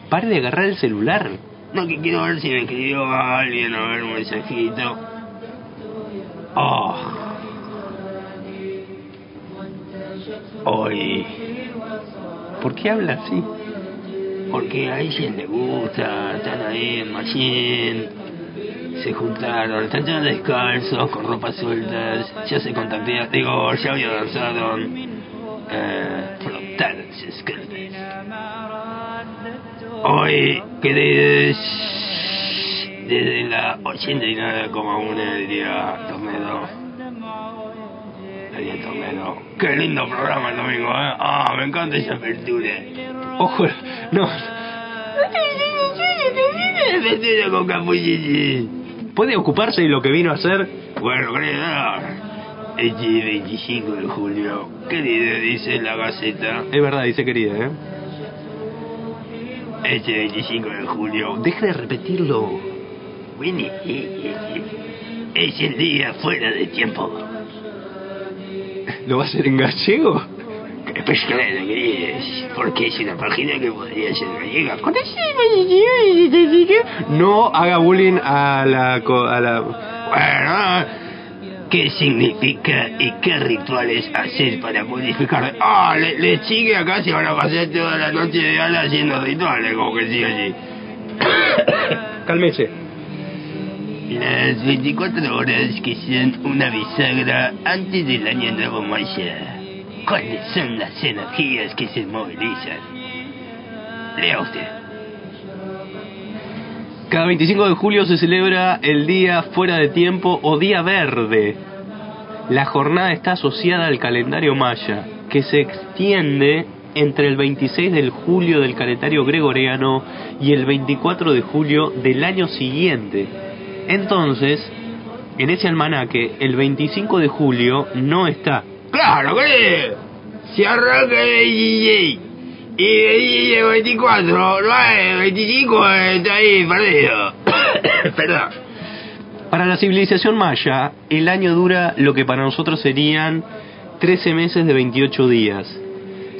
Pare de agarrar el celular. No, que quiero ver si me escribió alguien a ver un mensajito. Oh. Hoy. ¿Por qué habla así? Porque a ella le gusta, están ahí en Machine, se juntaron, están todos descalzos, con ropas sueltas, ya se contactaron, digo, ya había danzaron, eh, cartas. Hoy, queridos, desde la 89,1 del día Tornado, día Tornado, qué lindo programa el domingo, ¿eh? Ah, me encanta esa apertura. Ojo, no. Vestido con capuchini. ¿Puede ocuparse de lo que vino a hacer? Bueno, este 25 de julio, querido, dice la Gaceta. Es verdad, dice querida, ¿eh? Este 25 de julio, Deje de repetirlo. Winnie, eh, eh, eh, es el día fuera de tiempo. ¿Lo va a hacer en gallego? Pues claro, queridos, porque es una página que podría ser gallega. No haga bullying a la... A la... Bueno, ¿qué significa y qué rituales hacer para modificar? Ah, le, le sigue acá se van a pasar toda la noche de ala haciendo rituales, como que sí así. Cálmese. Las 24 horas que sean una bisagra antes del año nuevo maya. ¿Cuáles son las energías que se movilizan? Lea usted. Cada 25 de julio se celebra el Día Fuera de Tiempo o Día Verde. La jornada está asociada al calendario maya, que se extiende entre el 26 de julio del calendario gregoriano y el 24 de julio del año siguiente. Entonces, en ese almanaque, el 25 de julio no está. Claro, querido. Se arranca el DJ. Y el DJ 24, no hay, 25 está ahí perdido. Perdón. Para la civilización maya, el año dura lo que para nosotros serían 13 meses de 28 días,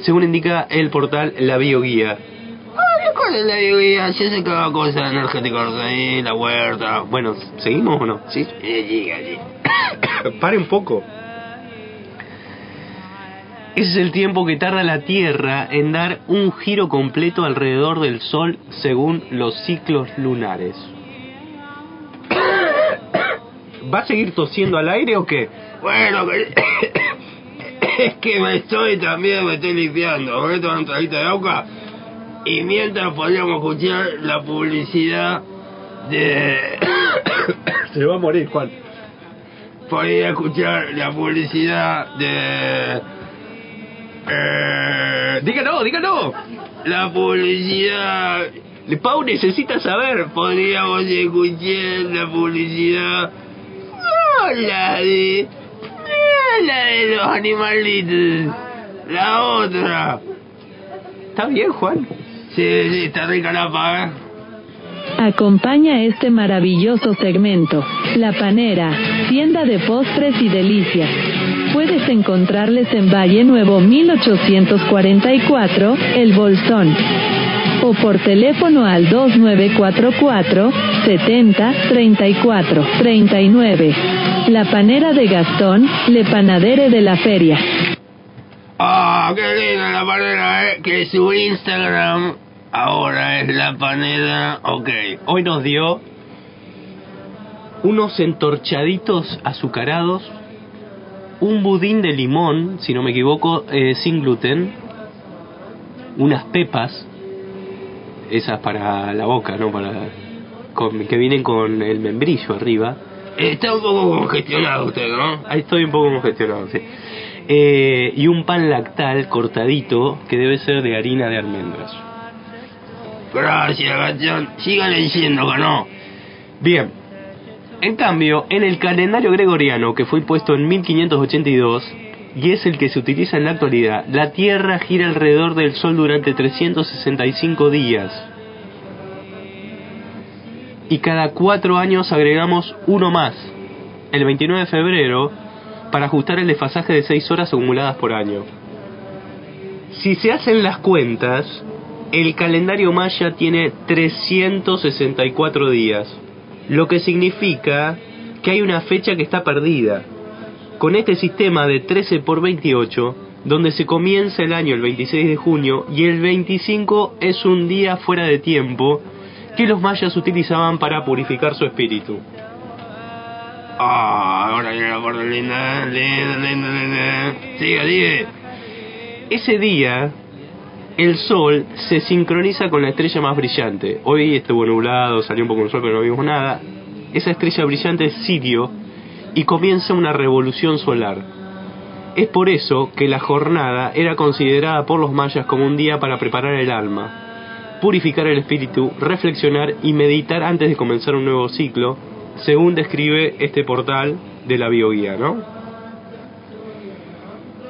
según indica el portal La Bioguía. Ay, ¿Cuál es la bebida? Se hace cada cosa energética ahí, la huerta. Bueno, ¿seguimos o no? Sí. Eh, llega, llega. Pare un poco. Ese es el tiempo que tarda la Tierra en dar un giro completo alrededor del Sol según los ciclos lunares. ¿Va a seguir tosiendo al aire o qué? Bueno, que- es que me estoy también, me estoy limpiando. Me meto una entradita de agua y mientras podríamos escuchar la publicidad de... Se va a morir, Juan. Podría escuchar la publicidad de... Eh, dígalo, dígalo. La publicidad... Pau necesita saber. Podríamos escuchar la publicidad... No, la de... la de los animalitos. La otra. ¿Está bien, Juan? Sí, sí, está rica la paga. Acompaña este maravilloso segmento, La Panera, tienda de postres y delicias. Puedes encontrarles en Valle Nuevo 1844, El Bolsón. O por teléfono al 2944 70 34 39. La Panera de Gastón, Le Panadere de la Feria. Ah, qué linda la panera, eh. Que su Instagram ahora es la panera. Ok. Hoy nos dio unos entorchaditos azucarados, un budín de limón, si no me equivoco, eh, sin gluten, unas pepas, esas para la boca, ¿no? Para con- que vienen con el membrillo arriba. Está un poco congestionado usted, ¿no? Ahí estoy un poco congestionado, sí. Eh, y un pan lactal cortadito que debe ser de harina de almendras. Gracias, Gachón. Sigan diciendo que no. Bien. En cambio, en el calendario gregoriano que fue impuesto en 1582 y es el que se utiliza en la actualidad, la Tierra gira alrededor del Sol durante 365 días. Y cada cuatro años agregamos uno más, el 29 de febrero, para ajustar el desfasaje de 6 horas acumuladas por año. Si se hacen las cuentas, el calendario maya tiene 364 días, lo que significa que hay una fecha que está perdida. Con este sistema de 13 por 28, donde se comienza el año el 26 de junio y el 25 es un día fuera de tiempo que los mayas utilizaban para purificar su espíritu. Ese día, el sol se sincroniza con la estrella más brillante. Hoy estuvo nublado, salió un poco el sol, pero no vimos nada. Esa estrella brillante es Sirio y comienza una revolución solar. Es por eso que la jornada era considerada por los mayas como un día para preparar el alma, purificar el espíritu, reflexionar y meditar antes de comenzar un nuevo ciclo, según describe este portal de la bioguía, ¿no?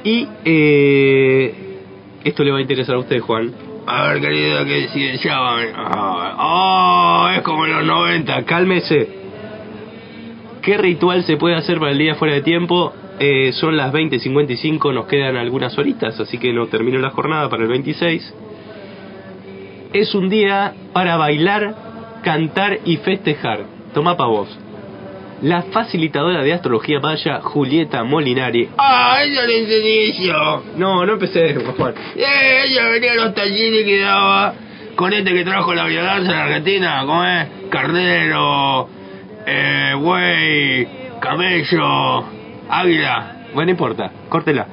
Y eh, esto le va a interesar a usted, Juan. A ver, querido, que sigue ya. Ah, Oh, es como en los 90. Cálmese. ¿Qué ritual se puede hacer para el día fuera de tiempo? Eh, son las 20.55, nos quedan algunas horitas, así que no termino la jornada para el 26. Es un día para bailar, cantar y festejar. Toma pa' vos. La facilitadora de astrología maya, Julieta Molinari. Ah, ella le enseñé yo. No, no empecé, Juan. Eh, ella venía a los talleres que daba con este que trajo la biodanza en Argentina, ¿cómo es? Carnero, eh, güey, camello, águila. Bueno, no importa, córtela.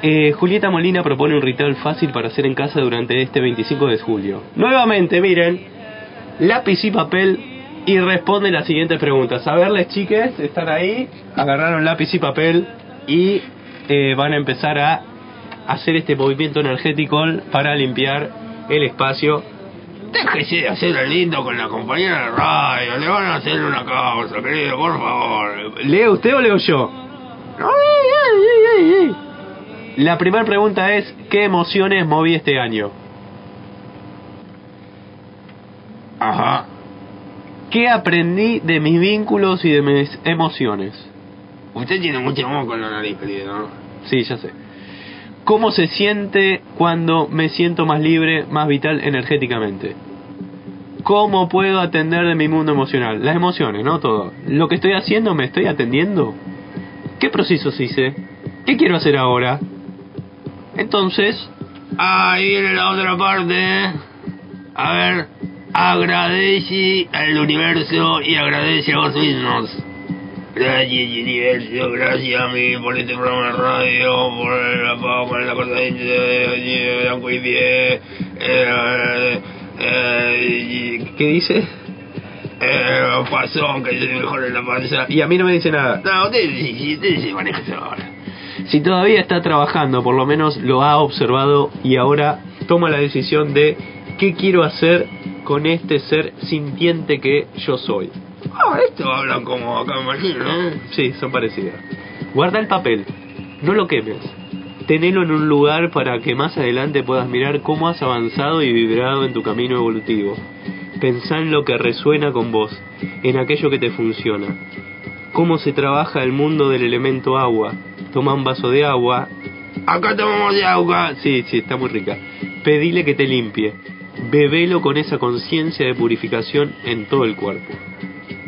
Eh, Julieta Molina propone un ritual fácil para hacer en casa durante este 25 de julio. Nuevamente, miren, lápiz y papel y responde las siguientes preguntas. A verles, chiques, están ahí, agarraron lápiz y papel y eh, van a empezar a hacer este movimiento energético para limpiar el espacio. Déjese de hacer el lindo con la compañera de radio, le van a hacer una causa, querido, por favor. ¿Lee usted o leo yo? La primera pregunta es, ¿qué emociones moví este año? Ajá. ¿Qué aprendí de mis vínculos y de mis emociones? Usted tiene mucho moco en la nariz, querido, ¿no? Sí, ya sé. ¿Cómo se siente cuando me siento más libre, más vital energéticamente? ¿Cómo puedo atender de mi mundo emocional? Las emociones, ¿no? Todo. ¿Lo que estoy haciendo me estoy atendiendo? ¿Qué procesos hice? ¿Qué quiero hacer ahora? Entonces... Ahí viene la otra parte. A ver, agradece al universo y agradece a vos mismos. Gracias, universo, gracias a mí por este programa de radio, por la por la cosa de blanco y pie. Eh, eh, ¿Qué dice? Eh, pasón, que se mejor en la panza. Y a mí no me dice nada. No, usted, usted se maneja ahora. Si todavía está trabajando, por lo menos lo ha observado y ahora toma la decisión de qué quiero hacer con este ser sintiente que yo soy. Ah, esto hablan como acá imagino, ¿eh? Sí, son parecidas. Guarda el papel, no lo quemes. Tenelo en un lugar para que más adelante puedas mirar cómo has avanzado y vibrado en tu camino evolutivo. Pensá en lo que resuena con vos, en aquello que te funciona. Cómo se trabaja el mundo del elemento agua. Toma un vaso de agua. Acá tomamos de agua. Sí, sí, está muy rica. Pedile que te limpie. Bebelo con esa conciencia de purificación en todo el cuerpo.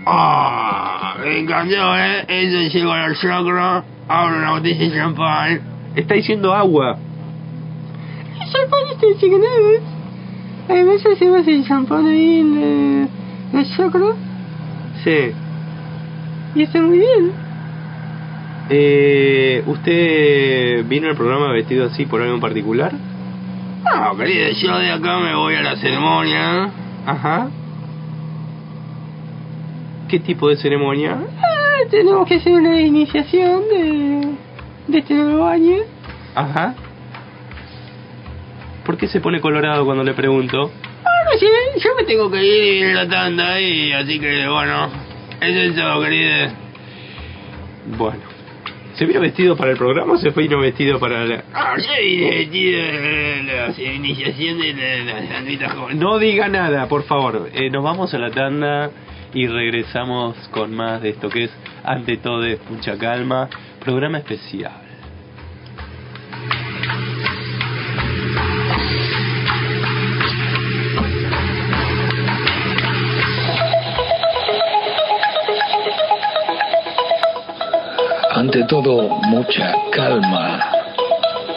Ah, me encantó, ¿eh? Eso llegó al chakra. Abro una botella de champán. Está diciendo agua. El champán está diciendo Además hacemos el champán ahí en la, el chakra. Sí. Y está muy bien. Eh, ¿Usted vino al programa vestido así por algo en particular? No, querido, yo de acá me voy a la ceremonia. Ajá. ¿Qué tipo de ceremonia? Ah, tenemos que hacer una iniciación de, de este nuevo año. Ajá. ¿Por qué se pone colorado cuando le pregunto? Ah, no sé, yo me tengo que ir la tanda ahí, así que bueno, eso es todo, querido. Bueno. ¿Se vino vestido para el programa o se fue vino vestido para la... Ah, vestido de la iniciación de la. No diga nada, por favor. Eh, nos vamos a la tanda y regresamos con más de esto que es, ante todo, mucha calma, programa especial. Ante todo, mucha calma.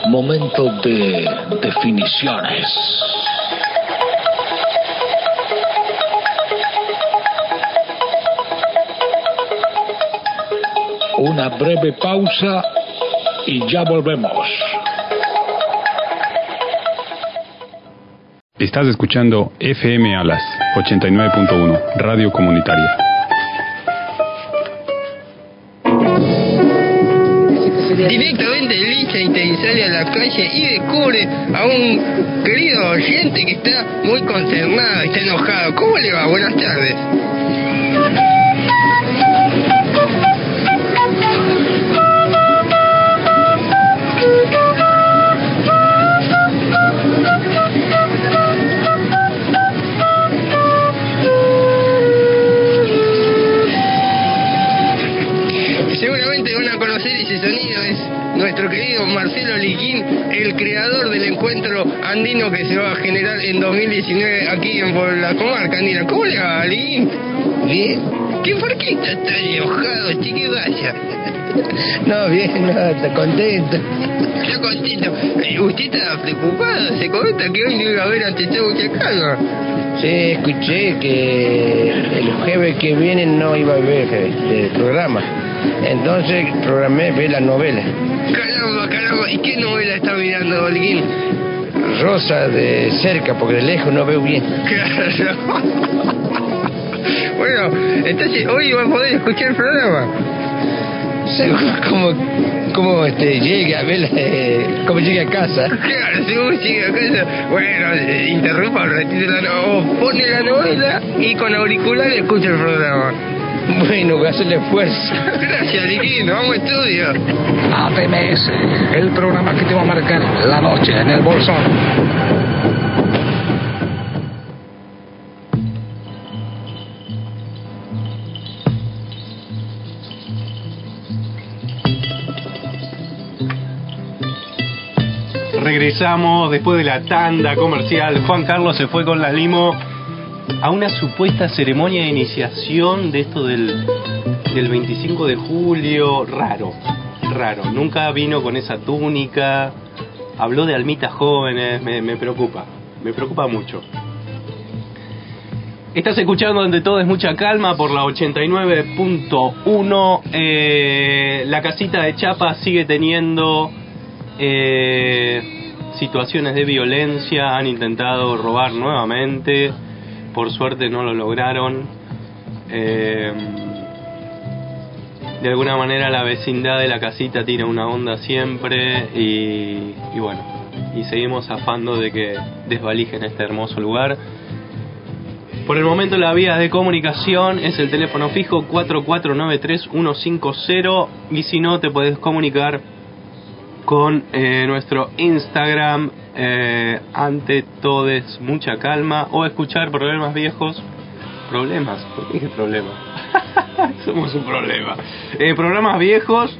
Momento de definiciones. Una breve pausa y ya volvemos. Estás escuchando FM Alas 89.1, Radio Comunitaria. Directamente el hincha sale a la calle y descubre a un querido oyente que está muy consternado, está enojado. ¿Cómo le va? Buenas tardes. Andino que se va a generar en 2019 aquí en por la comarca andina. ¿Cómo le va, Liquín? Bien. ¿Qué por qué está tan enojado, chique vaya? No, bien, no, está contento. Está contento. Eh, ¿Usted está preocupado? Se comenta que hoy no iba a haber ante todo calma. Sí, escuché que el jueves que viene no iba a haber este programa. Entonces programé ver la novela. Caramba, caramba. ¿Y qué novela está mirando, Holguín? Rosa de cerca, porque de lejos no veo bien. Claro. bueno, entonces hoy va a poder escuchar el programa. Según cómo, cómo este, llegue a ver, eh, cómo llegue a casa. Claro, según llegue a casa, bueno, eh, interrumpa un ratito la no- o pone la novela y con auricular escucha el programa. Bueno, voy a hacer esfuerzo. Gracias, Liquín. Vamos a estudio. APMS, el programa que te va a marcar la noche en el bolsón. regresamos después de la tanda comercial. Juan Carlos se fue con la limo a una supuesta ceremonia de iniciación de esto del, del 25 de julio. Raro, raro. Nunca vino con esa túnica. Habló de almitas jóvenes. Me, preocupa, me preocupa mucho. Estás escuchando ante todo es mucha calma por la 89.1. Eh, la casita de Chapa sigue teniendo eh, situaciones de violencia. Han intentado robar nuevamente. Por suerte no lo lograron. Eh, de alguna manera la vecindad de la casita tira una onda siempre y, y bueno, y seguimos afando de que desvalijen este hermoso lugar. Por el momento la vía de comunicación es el teléfono fijo 4493-150 y si no te puedes comunicar con eh, nuestro Instagram eh, ante todes mucha calma o escuchar problemas viejos. Problemas, ¿por qué dije problemas? Somos un problema. Eh, programas viejos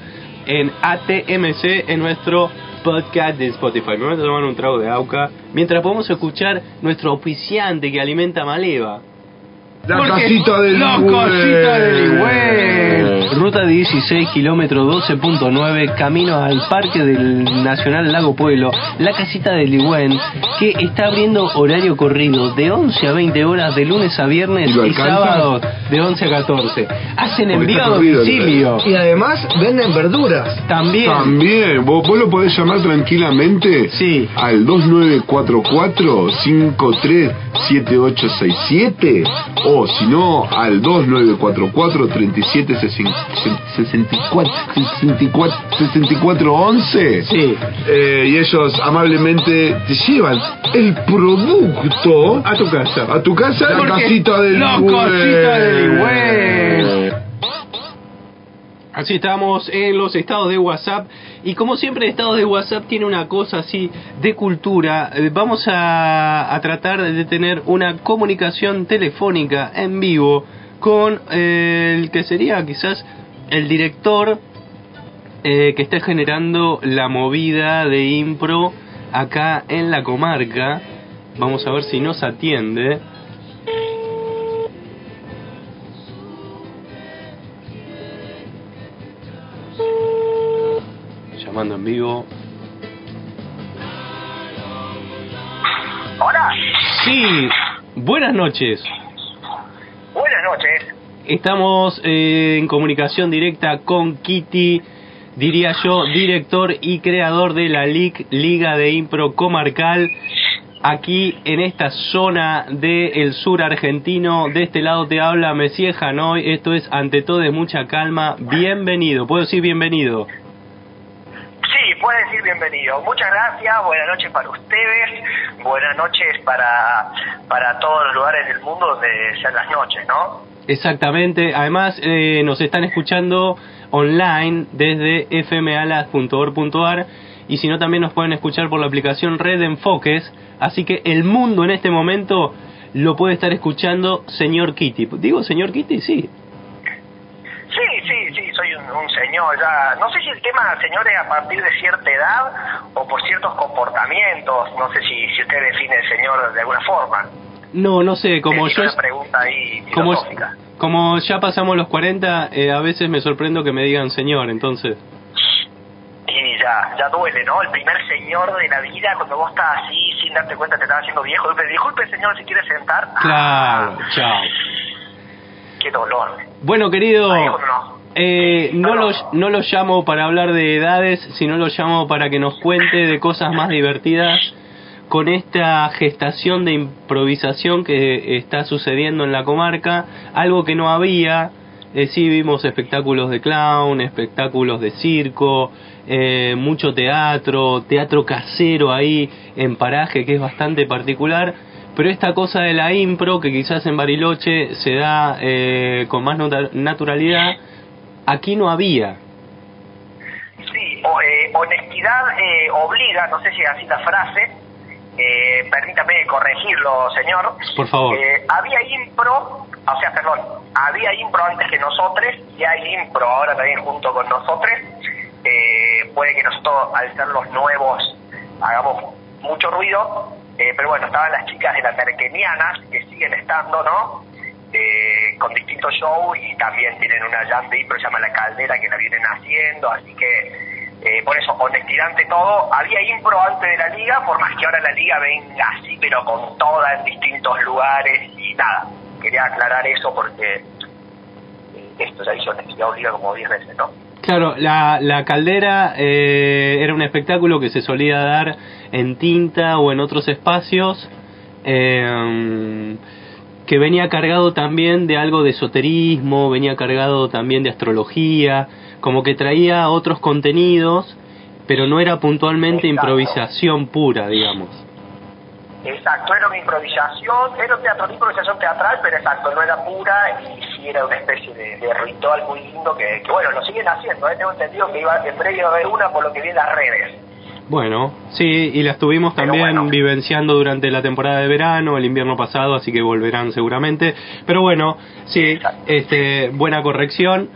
en ATMC en nuestro podcast de Spotify. Me voy a tomar un trago de auca mientras podemos escuchar nuestro auspiciante que alimenta Maleva. La Porque casita del La casita del. Ruta 16, kilómetro 12.9, camino al Parque del Nacional Lago Pueblo. La casita del Ligüen, que está abriendo horario corrido de 11 a 20 horas de lunes a viernes ¿Y y sábados de 11 a 14. Hacen envío a domicilio. Y además venden verduras. También. También, vos, vos lo podés llamar tranquilamente Sí. al 2944-537867 o si no al 2944-3764-64-11 Sí. Eh, y ellos amablemente te llevan el producto A tu casa. a tu casa, la casita del Ligüen. casita del Ligüen. Así estamos en los estados de WhatsApp y como siempre el estado de WhatsApp tiene una cosa así de cultura, eh, vamos a, a tratar de tener una comunicación telefónica en vivo con eh, el que sería quizás el director eh, que está generando la movida de impro acá en la comarca. Vamos a ver si nos atiende. Llamando en vivo. Hola, Sí, buenas noches. buenas noches. Estamos eh, en comunicación directa con Kitty, diría yo, director y creador de la LIC, Liga de Impro Comarcal, aquí en esta zona del sur argentino. De este lado te habla Messier Hanoi, esto es ante todo de mucha calma. Bienvenido, puedo decir bienvenido. Puede decir bienvenido. Muchas gracias, buenas noches para ustedes, buenas noches para, para todos los lugares del mundo donde sean las noches, ¿no? Exactamente, además eh, nos están escuchando online desde fmalas.org.ar y si no también nos pueden escuchar por la aplicación Red Enfoques, así que el mundo en este momento lo puede estar escuchando señor Kitty. Digo señor Kitty, sí. Sí, sí, sí, soy un, un señor ya. No sé si el tema, señores, a partir de cierta edad o por ciertos comportamientos. No sé si, si usted define el señor de alguna forma. No, no sé, como yo... una pregunta ahí Como, ya pasamos los 40, eh, a veces me sorprendo que me digan señor, entonces... Y ya, ya duele, ¿no? El primer señor de la vida, cuando vos estás así, sin darte cuenta, te estás haciendo viejo. Disculpe, disculpe señor, si quiere sentar. Claro, chao. Qué dolor. Bueno, querido, no. eh, no, lo, no lo llamo para hablar de edades, sino lo llamo para que nos cuente de cosas más divertidas con esta gestación de improvisación que está sucediendo en la comarca, algo que no había. Eh, sí vimos espectáculos de clown, espectáculos de circo, eh, mucho teatro, teatro casero ahí en paraje que es bastante particular, pero esta cosa de la impro que quizás en Bariloche se da eh, con más naturalidad, aquí no había. Sí, o, eh, honestidad eh, obliga, no sé si así la frase, eh, permítame corregirlo, señor. Por favor. Eh, había impro, o sea, perdón, había impro antes que nosotros y hay impro ahora también junto con nosotros. Eh, puede que nosotros, al ser los nuevos, hagamos mucho ruido, eh, pero bueno, estaban las chicas de las Merkenianas, que siguen estando, ¿no? Eh, con distintos shows y también tienen una jam de pero se llama La Caldera, que la vienen haciendo, así que eh, por eso, honestidad ante todo, había impro antes de la liga, por más que ahora la liga venga así, pero con toda en distintos lugares y nada, quería aclarar eso porque eh, esto ya hizo honestidad o liga como 10 veces, ¿no? Claro, la, la caldera eh, era un espectáculo que se solía dar en tinta o en otros espacios, eh, que venía cargado también de algo de esoterismo, venía cargado también de astrología, como que traía otros contenidos, pero no era puntualmente Exacto. improvisación pura, digamos. Exacto, era una improvisación, era un teatro, una improvisación teatral, pero exacto, no era pura y sí era una especie de, de ritual muy lindo que, que, bueno, lo siguen haciendo, ¿eh? tengo entendido que iba, breve iba a haber una por lo que vi en las redes. Bueno, sí, y la estuvimos también vivenciando durante la temporada de verano, el invierno pasado, así que volverán seguramente. Pero bueno, sí, este, buena corrección.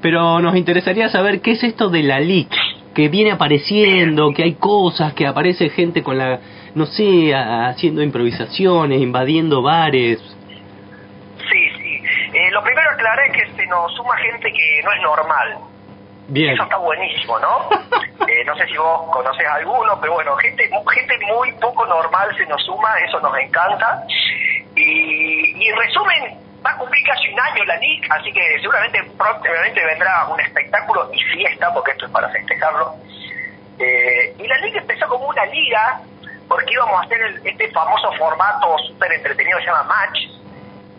Pero nos interesaría saber qué es esto de la LIC, que viene apareciendo, que hay cosas, que aparece gente con la, no sé, haciendo improvisaciones, invadiendo bares. Sí, sí. Eh, lo primero aclaré es que se nos suma gente que no es normal. Bien. Eso está buenísimo, ¿no? Eh, no sé si vos conoces a alguno, pero bueno, gente, gente muy poco normal se nos suma, eso nos encanta. Y, y en resumen, va a cumplir casi un año la NIC, así que seguramente próximamente vendrá un espectáculo y fiesta, porque esto es para festejarlo. Eh, y la NIC empezó como una liga, porque íbamos a hacer el- este famoso formato súper entretenido que se llama Match,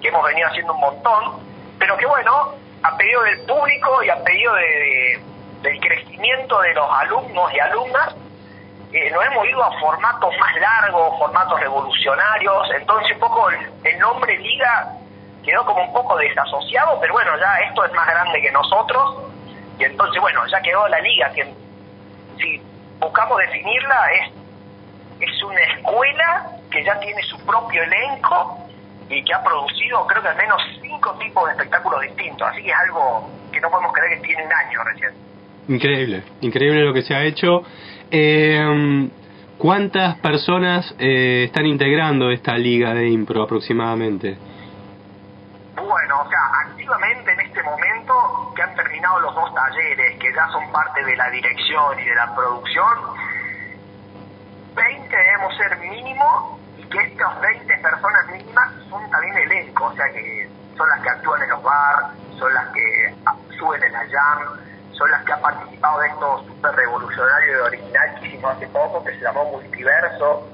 que hemos venido haciendo un montón, pero que bueno, a pedido del público y a pedido de, de- del crecimiento de los alumnos y alumnas, eh, nos hemos ido a formatos más largos, formatos revolucionarios, entonces un poco el, el nombre Liga quedó como un poco desasociado, pero bueno, ya esto es más grande que nosotros, y entonces bueno, ya quedó la Liga, que si buscamos definirla es, es una escuela que ya tiene su propio elenco y que ha producido creo que al menos cinco tipos de espectáculos distintos, así que es algo que no podemos creer que tiene un año recién. Increíble, increíble lo que se ha hecho. Eh, ¿Cuántas personas eh, están integrando esta liga de impro aproximadamente? Bueno, o sea, activamente en este momento que han terminado los dos talleres, que ya son parte de la dirección y de la producción, 20 debemos ser mínimo que estas 20 personas mínimas son también elenco, o sea que son las que actúan en los bars, son las que suben en la jam, son las que han participado de esto súper revolucionario y original que hicimos hace poco, que se llamó Multiverso,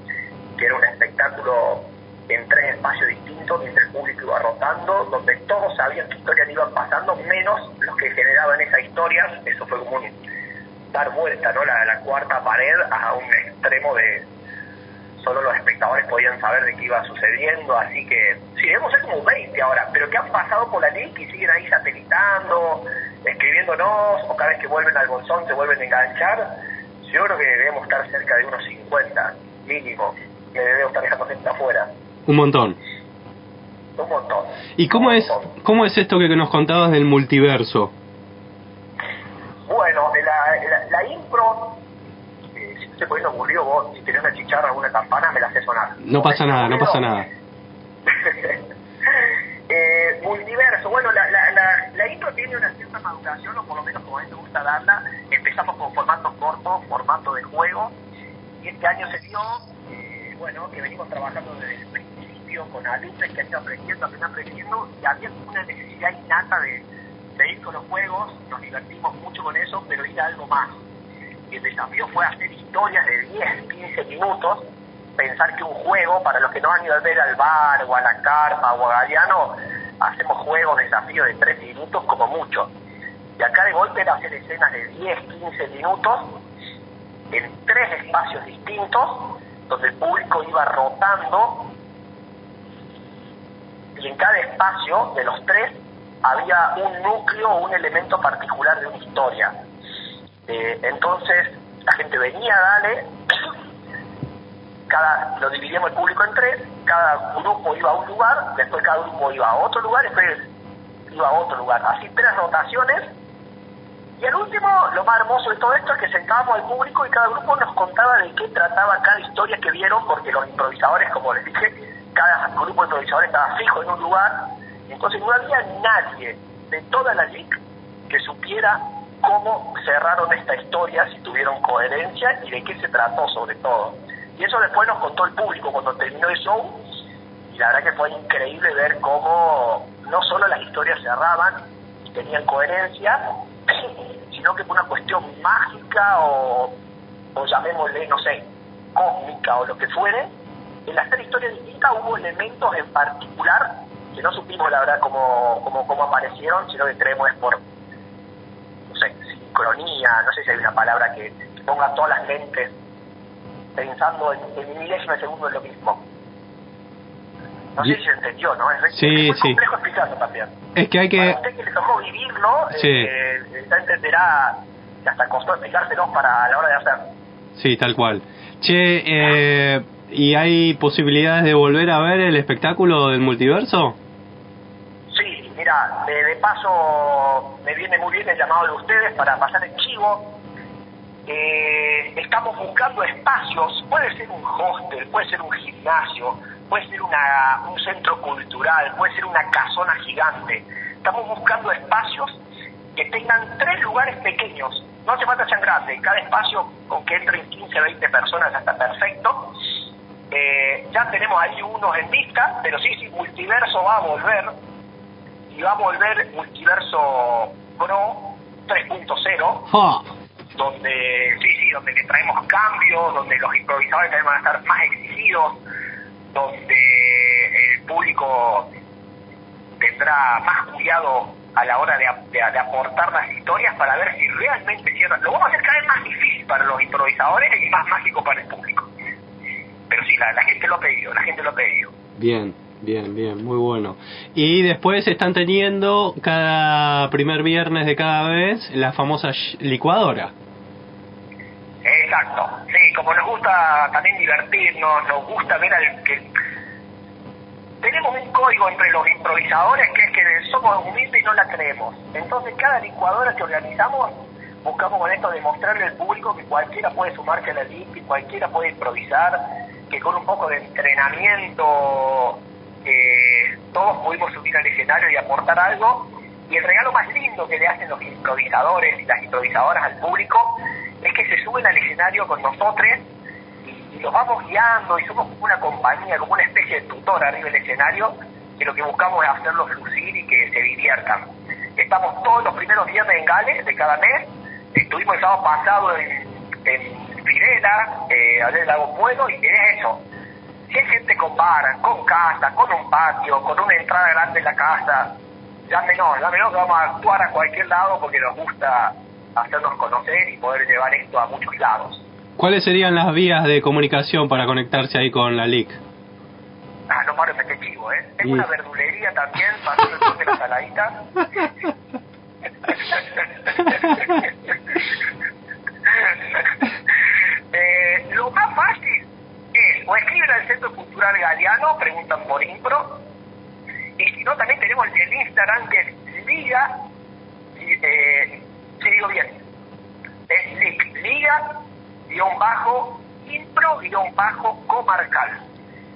que era un espectáculo en tres espacios distintos mientras el público iba rotando, donde todos sabían qué historias iban pasando, menos los que generaban esas historias. Eso fue como un dar vuelta, ¿no? La cuarta pared a un extremo de solo los espectadores podían saber de qué iba sucediendo, así que sí, debemos ser como 20 ahora, pero que han pasado por la LIC y siguen ahí satelitando, escribiéndonos, o cada vez que vuelven al bolsón se vuelven a enganchar, yo creo que debemos estar cerca de unos 50 mínimo, que debemos estar dejando gente afuera, Un montón. un montón. ¿Y cómo es, cómo es esto que nos contabas del multiverso? Bueno, la, la, la impro, se puede ocurrió vos, si tenés una chicharra o una campana, me la hace sonar. No pasa nada, no pasa nada. Eh, multiverso, bueno, la, la, la, la intro tiene una cierta maduración, o por lo menos como a mí me gusta darla. Empezamos con formatos cortos, formato de juego, y este año se dio, eh, bueno, que venimos trabajando desde el principio con alumnos que han ido aprendiendo, aprendiendo, aprendiendo, y había una necesidad innata de, de ir con los juegos, nos divertimos mucho con eso, pero ir a algo más. El desafío fue hacer historias de 10, 15 minutos, pensar que un juego, para los que no han ido a ver al bar o a la carpa o a Galeano, hacemos juegos, desafíos de 3 minutos como mucho. Y acá de golpe era hacer escenas de 10, 15 minutos en tres espacios distintos, donde el público iba rotando y en cada espacio de los tres había un núcleo o un elemento particular de una historia. Eh, entonces la gente venía, dale, cada, lo dividíamos el público en tres, cada grupo iba a un lugar, después cada grupo iba a otro lugar, después iba a otro lugar. Así tres rotaciones Y al último, lo más hermoso de todo esto es que sentábamos al público y cada grupo nos contaba de qué trataba cada historia que vieron, porque los improvisadores, como les dije, cada grupo de improvisadores estaba fijo en un lugar, entonces no había nadie de toda la LIC que supiera cómo cerraron esta historia, si tuvieron coherencia y de qué se trató sobre todo. Y eso después nos contó el público cuando terminó el show, y la verdad que fue increíble ver cómo no solo las historias cerraban y tenían coherencia, sino que fue una cuestión mágica o, o llamémosle, no sé, cósmica o lo que fuere. En las tres historias distintas hubo elementos en particular que no supimos la verdad cómo, cómo, cómo aparecieron, sino que creemos es por, sincronía, no sé si hay una palabra que, que ponga a todas las mentes pensando en, en milésima de segundo en lo mismo. No sé si se entendió, ¿no? Es, Sí, es muy sí. complejo explicarlo también. Es que hay que... Para usted que le tocó vivirlo, Sí. eh, ya entenderá que hasta costó explicárselos para la hora de hacer. Sí, tal cual. Che, eh, ¿y hay posibilidades de volver a ver el espectáculo del multiverso? Mira, de, de paso me viene muy bien el llamado de ustedes para pasar el chivo. Eh, estamos buscando espacios, puede ser un hostel, puede ser un gimnasio, puede ser una, un centro cultural, puede ser una casona gigante. Estamos buscando espacios que tengan tres lugares pequeños. No hace falta sean grandes, cada espacio con que entren 15 20 personas ya está perfecto. Eh, ya tenemos ahí unos en vista, pero sí, sí, Multiverso va a volver y va a volver Multiverso Pro 3.0 donde sí, sí, donde le traemos cambios, donde los improvisadores también van a estar más exigidos, donde el público tendrá más cuidado a la hora de, de- de aportar las historias para ver si realmente cierran. Lo vamos a hacer cada vez más difícil para los improvisadores y más mágico para el público. Pero sí, la, la gente lo ha pedido, la gente lo ha pedido. Bien, bien, bien, muy bueno. Y después están teniendo cada primer viernes de cada vez la famosa licuadora. Exacto, sí, como nos gusta también divertirnos, nos gusta ver al que... Tenemos un código entre los improvisadores que es que somos humildes y no la creemos. Entonces cada licuadora que organizamos buscamos con esto demostrarle al público que cualquiera puede sumarse a la LIC, que cualquiera puede improvisar, que con un poco de entrenamiento eh, todos pudimos subir al escenario y aportar algo. Y el regalo más lindo que le hacen los improvisadores y las improvisadoras al público es que se suben al escenario con nosotros y, los vamos guiando y somos como una compañía, como una especie de tutor arriba del escenario, que lo que buscamos es hacerlos lucir y que se diviertan. Estamos todos los primeros viernes en Gales de cada mes, estuvimos el sábado pasado en, en Firela, eh, allá en Lago Pueblo, y es eso. Si hay gente con con casa, con un patio, con una entrada grande en la casa, llámenos, llámenos que vamos a actuar a cualquier lado porque nos gusta hacernos conocer y poder llevar esto a muchos lados. ¿Cuáles serían las vías de comunicación para conectarse ahí con la LIC? Ah, no paro meter chivo, ¿eh? Tengo Y- una verdulería también para hacer el de la saladita. eh, lo más fácil es o escriben al Centro Cultural Galeano, preguntan por Impro, y si no, también tenemos el Instagram que es Liga, eh, si digo bien, es Lic, Liga, guion bajo, Impro, guion bajo, comarcal.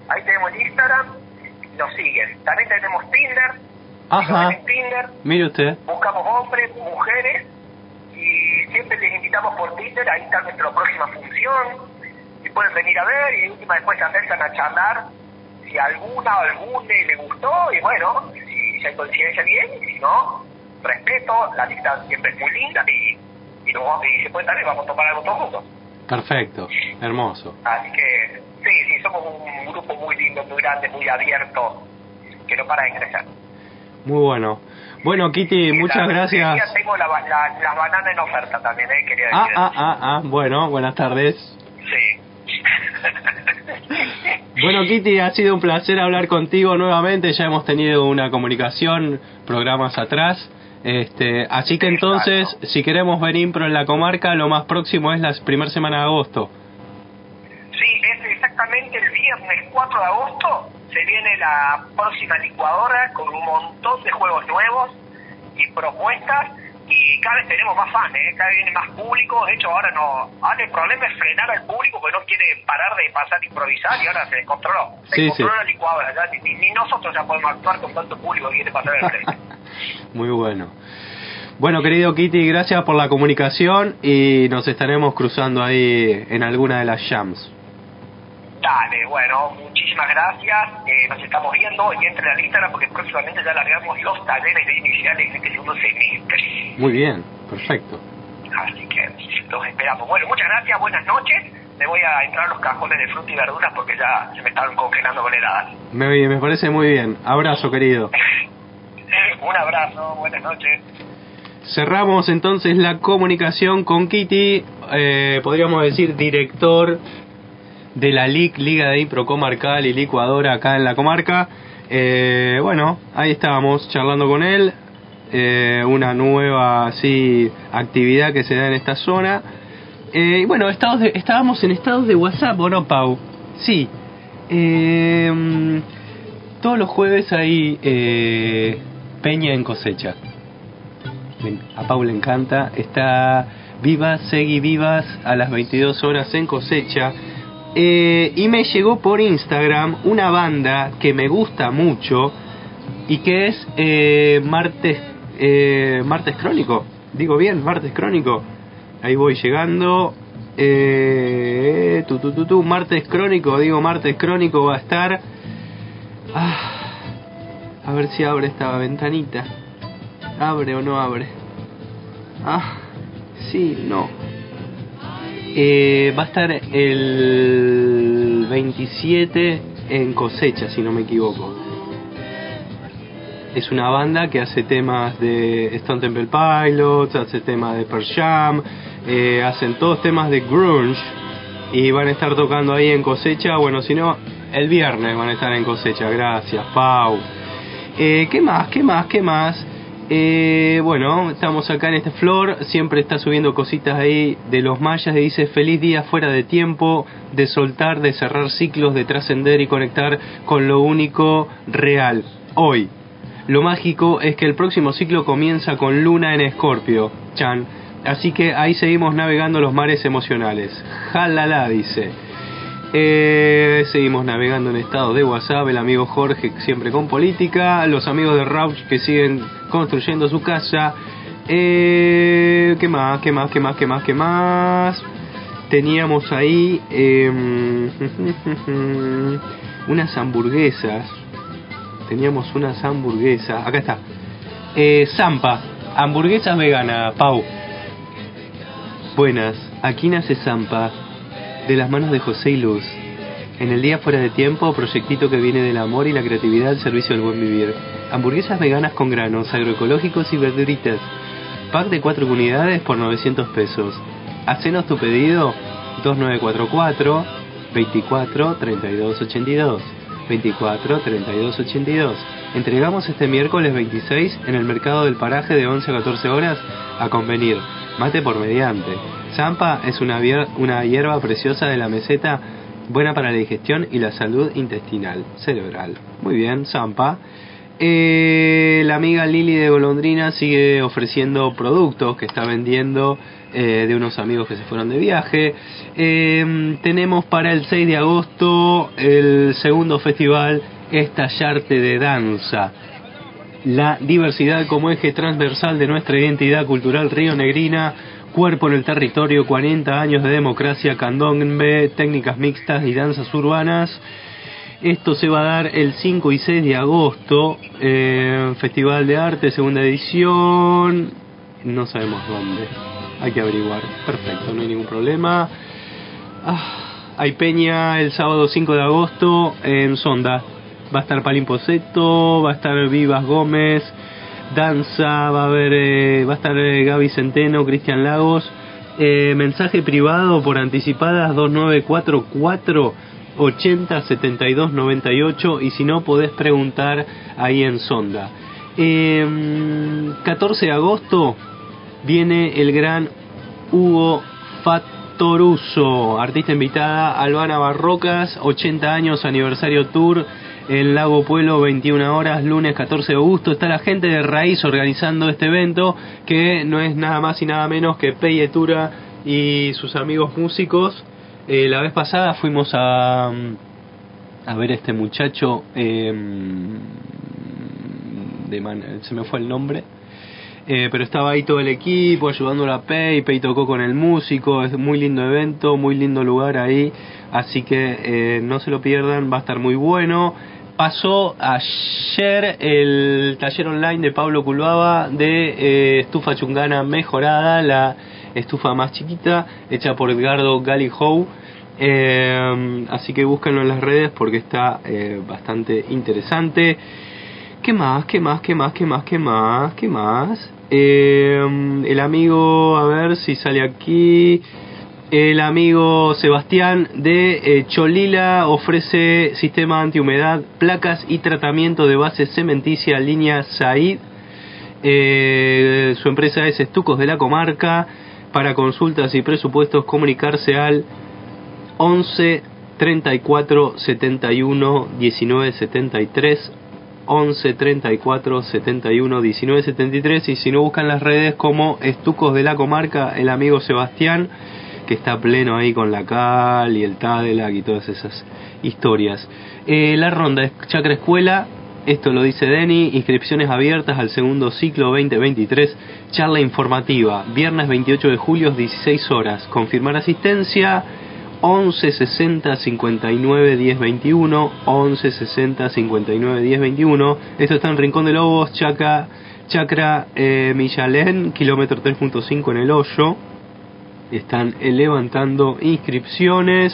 Ahí tenemos el Instagram, nos siguen. También tenemos Tinder, Ajá. en Tinder, Mire usted. buscamos hombres, mujeres, y siempre les invitamos por Tinder, ahí está nuestra próxima función, y pueden venir a ver, y última después se acercan a charlar, si alguna o alguna le gustó, y bueno, si, hay coincidencia bien, y si no, respeto, la lista siempre es muy linda, y, y, nos- y después también vamos a tomar algo todos juntos. Perfecto, hermoso. Así que, sí, sí, somos un grupo muy lindo, muy grande, muy abierto, que no para de crecer. Muy bueno. Bueno, Kitty, muchas La gracias. Tengo la, la, las bananas en oferta también, ¿eh? Quería Ah, decir. ah, ah, ah, bueno, buenas tardes. Sí. Bueno, Kitty, ha sido un placer hablar contigo nuevamente. Ya hemos tenido una comunicación programas atrás. Este, así que entonces, si queremos ver Impro en la comarca, lo más próximo es la primera semana de agosto. Sí, es exactamente el viernes 4 de agosto. Se viene la próxima licuadora con un montón de juegos nuevos y propuestas. Y cada vez tenemos más fans, ¿eh? cada vez viene más público. De hecho, ahora no. Ahora el problema es frenar al público porque no quiere parar de pasar a improvisar y ahora se descontroló. Se Sí, descontroló sí. la licuadora, ya ni, ni nosotros ya podemos actuar con tanto público que quiere pasar el frente. Muy bueno. Bueno, querido Kitty, gracias por la comunicación y nos estaremos cruzando ahí en alguna de las jams. Dale, bueno, muchísimas gracias. Eh, nos estamos viendo y entre al Instagram porque próximamente ya largamos los talleres de iniciales en este segundo semestre. Muy bien, perfecto. Así que los esperamos. Bueno, muchas gracias, buenas noches. Me voy a entrar a los cajones de fruta y verduras porque ya se me estaban congelando con heladas. Me, me parece muy bien. Abrazo, querido. Un abrazo, buenas noches. Cerramos entonces la comunicación con Kitty, eh, podríamos decir director de la LIC, Liga de Impro Comarcal y Licuadora acá en la comarca. Eh, bueno, ahí estábamos charlando con él, eh, una nueva así actividad que se da en esta zona. Eh, bueno, estados de- estábamos en estados de WhatsApp, ¿o no, Pau? Sí. Eh, todos los jueves hay eh, Peña en cosecha. A Pau le encanta. Está Vivas, Segui Vivas a las 22 horas en cosecha. Eh, y me llegó por Instagram una banda que me gusta mucho y que es eh, Martes, eh, Martes Crónico. Digo bien, Martes Crónico. Ahí voy llegando. Eh, tu, tu, tu, Martes Crónico, digo Martes Crónico va a estar. Ah, a ver si abre esta ventanita. ¿Abre o no abre? Ah, sí, no. Eh, va a estar el 27 en cosecha, si no me equivoco. Es una banda que hace temas de Stone Temple Pilots, hace temas de Pearl Jam, eh, hacen todos temas de grunge y van a estar tocando ahí en cosecha. Bueno, si no, el viernes van a estar en cosecha. Gracias, Pau. Eh, ¿Qué más? ¿Qué más? ¿Qué más? Eh, bueno, estamos acá en este flor, siempre está subiendo cositas ahí de los mayas y dice feliz día fuera de tiempo, de soltar, de cerrar ciclos, de trascender y conectar con lo único real. Hoy, lo mágico es que el próximo ciclo comienza con luna en escorpio, Chan. Así que ahí seguimos navegando los mares emocionales. Jalala, dice. Eh, seguimos navegando en estado de WhatsApp, el amigo Jorge siempre con política, los amigos de Rauch que siguen construyendo su casa. Eh, ¿Qué más? ¿Qué más? ¿Qué más? ¿Qué más? ¿Qué más? Teníamos ahí em, unas hamburguesas. Teníamos unas hamburguesas. Acá está. Eh, Zampa. Hamburguesas veganas, Pau. Buenas. Aquí nace Zampa. De las manos de José y Luz. En el día fuera de tiempo, proyectito que viene del amor y la creatividad al servicio del buen vivir. Hamburguesas veganas con granos, agroecológicos y verduritas. Pack de 4 unidades por 900 pesos. Hacenos tu pedido 2944 24 32 82. 24 32 82. Entregamos este miércoles 26 en el mercado del paraje de 11 a 14 horas a convenir. Mate por mediante. Zampa es una, una hierba preciosa de la meseta, buena para la digestión y la salud intestinal, cerebral. Muy bien, Zampa. Eh, la amiga Lili de Golondrina sigue ofreciendo productos que está vendiendo eh, de unos amigos que se fueron de viaje. Eh, tenemos para el 6 de agosto el segundo festival Estallarte de Danza. La diversidad como eje transversal de nuestra identidad cultural rionegrina, cuerpo en el territorio, 40 años de democracia, candombe, técnicas mixtas y danzas urbanas. Esto se va a dar el 5 y 6 de agosto, eh, Festival de Arte, segunda edición. No sabemos dónde, hay que averiguar. Perfecto, no hay ningún problema. Ah, hay Peña el sábado 5 de agosto en Sonda. Va a estar Palín Poseto, va a estar Vivas Gómez, Danza, va a haber, eh, va a estar eh, Gaby Centeno, Cristian Lagos. Eh, mensaje privado por anticipadas 2944 80 72 98 y si no podés preguntar ahí en Sonda. Eh, 14 de agosto viene el gran Hugo Fattoruso, artista invitada, Albana Barrocas, 80 años, aniversario tour en Lago Pueblo, 21 horas, lunes 14 de agosto. Está la gente de Raíz organizando este evento, que no es nada más y nada menos que Peyetura y sus amigos músicos. Eh, la vez pasada fuimos a, a ver a este muchacho, eh, de man- se me fue el nombre, eh, pero estaba ahí todo el equipo ayudándolo a Pei, Pei tocó con el músico, es muy lindo evento, muy lindo lugar ahí, así que eh, no se lo pierdan, va a estar muy bueno. Pasó ayer el taller online de Pablo Culbaba de eh, estufa chungana mejorada, la estufa más chiquita, hecha por Edgardo Gallihou. Eh, así que búsquenlo en las redes porque está bastante interesante. ¿Qué más? ¿Qué más? ¿Qué más? ¿Qué más? ¿Qué más? ¿Qué más? Eh, el amigo, a ver si sale aquí. El amigo Sebastián de eh, Cholila ofrece sistema antihumedad, placas y tratamiento de base cementicia línea Said. Eh, su empresa es Estucos de la Comarca. Para consultas y presupuestos comunicarse al 11 34 71 19 73 11 34 71 19 73 y si no buscan las redes como Estucos de la Comarca el amigo Sebastián que está pleno ahí con la cal y el Tadelac y todas esas historias. Eh, la ronda es Chacra Escuela esto lo dice Denny, inscripciones abiertas al segundo ciclo 2023, charla informativa, viernes 28 de julio, 16 horas, confirmar asistencia 11 60 59 10 21 11 60 59 10 21 esto está en Rincón de Lobos Chaca, Chacra eh, Millalén kilómetro 3.5 en el hoyo. Están eh, levantando inscripciones.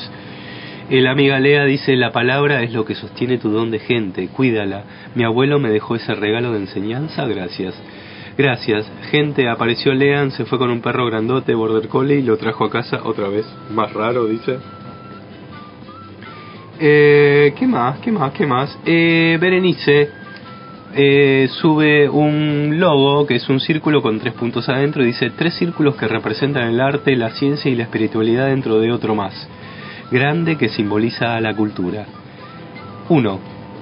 El amiga Lea dice la palabra es lo que sostiene tu don de gente cuídala. Mi abuelo me dejó ese regalo de enseñanza gracias Gracias. Gente, apareció Lean, se fue con un perro grandote, border collie, y lo trajo a casa otra vez. Más raro, dice. Eh, ¿Qué más? ¿Qué más? ¿Qué más? Eh, Berenice eh, sube un logo que es un círculo con tres puntos adentro y dice tres círculos que representan el arte, la ciencia y la espiritualidad dentro de otro más. Grande que simboliza a la cultura. Uno.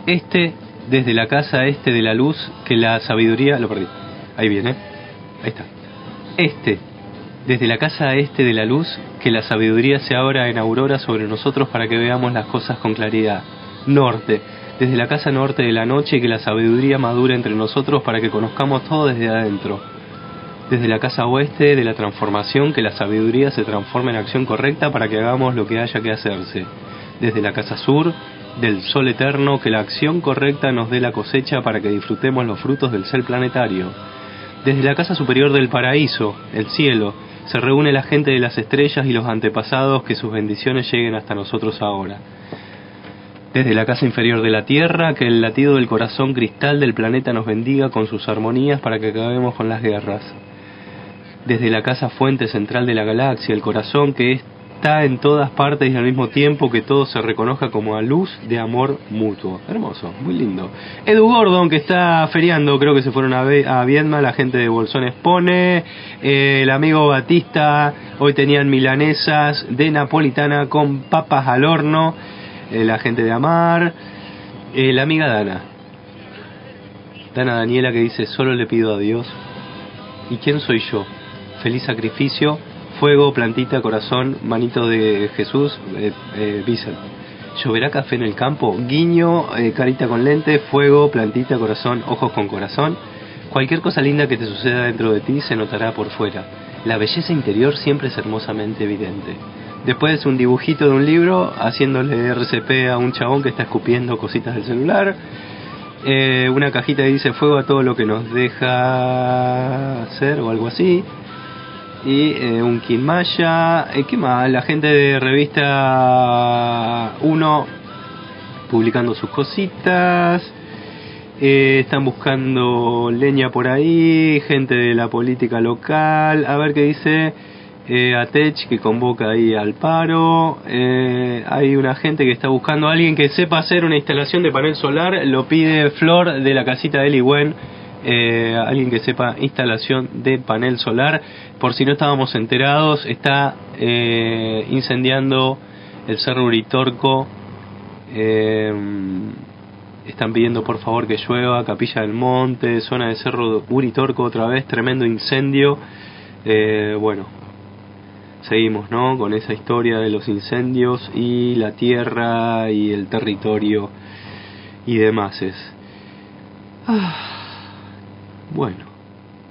Este, desde la casa este de la luz, que la sabiduría... Lo perdí. Ahí viene. Ahí está. Este, desde la casa este de la luz, que la sabiduría se abra en aurora sobre nosotros para que veamos las cosas con claridad. Norte, desde la casa norte de la noche, que la sabiduría madure entre nosotros para que conozcamos todo desde adentro. Desde la casa oeste de la transformación, que la sabiduría se transforme en acción correcta para que hagamos lo que haya que hacerse. Desde la casa sur, del sol eterno, que la acción correcta nos dé la cosecha para que disfrutemos los frutos del ser planetario. Desde la casa superior del paraíso, el cielo, se reúne la gente de las estrellas y los antepasados, que sus bendiciones lleguen hasta nosotros ahora. Desde la casa inferior de la Tierra, que el latido del corazón cristal del planeta nos bendiga con sus armonías para que acabemos con las guerras. Desde la casa fuente central de la galaxia, el corazón que está en todas partes y al mismo tiempo que todo se reconozca como a luz de amor mutuo. Hermoso, muy lindo. Edu Gordon, que está feriando, creo que se fueron a, a Viedma, la gente de Bolsón expone. Eh, el amigo Batista, hoy tenían milanesas de napolitana con papas al horno. Eh, la gente de Amar. Eh, la amiga Dana. Dana Daniela que dice, solo le pido a Dios. ¿Y quién soy yo? Feliz sacrificio, fuego, plantita, corazón, manito de Jesús, eh, eh, Bicep. ¿Lloverá café en el campo? Guiño, eh, carita con lente, fuego, plantita, corazón, ojos con corazón. Cualquier cosa linda que te suceda dentro de ti se notará por fuera. La belleza interior siempre es hermosamente evidente. Después un dibujito de un libro haciéndole RCP a un chabón que está escupiendo cositas del celular. Eh, una cajita que dice fuego a todo lo que nos deja hacer o algo así. Y eh, un Kinmaya. Eh, ¿Qué más? La gente de revista 1 publicando sus cositas. Eh, están buscando leña por ahí, gente de la política local. A ver qué dice eh, Atech que convoca ahí al paro. Eh, hay una gente que está buscando a alguien que sepa hacer una instalación de panel solar. Lo pide Flor de la casita de Eligüen. Eh, alguien que sepa instalación de panel solar. Por si no estábamos enterados, está eh, incendiando el Cerro Uritorco. Eh, Están pidiendo por favor que llueva, Capilla del Monte, zona de Cerro Uritorco otra vez, tremendo incendio. Eh, bueno, seguimos, ¿no? Con esa historia de los incendios y la tierra y el territorio y demás. Ah, bueno,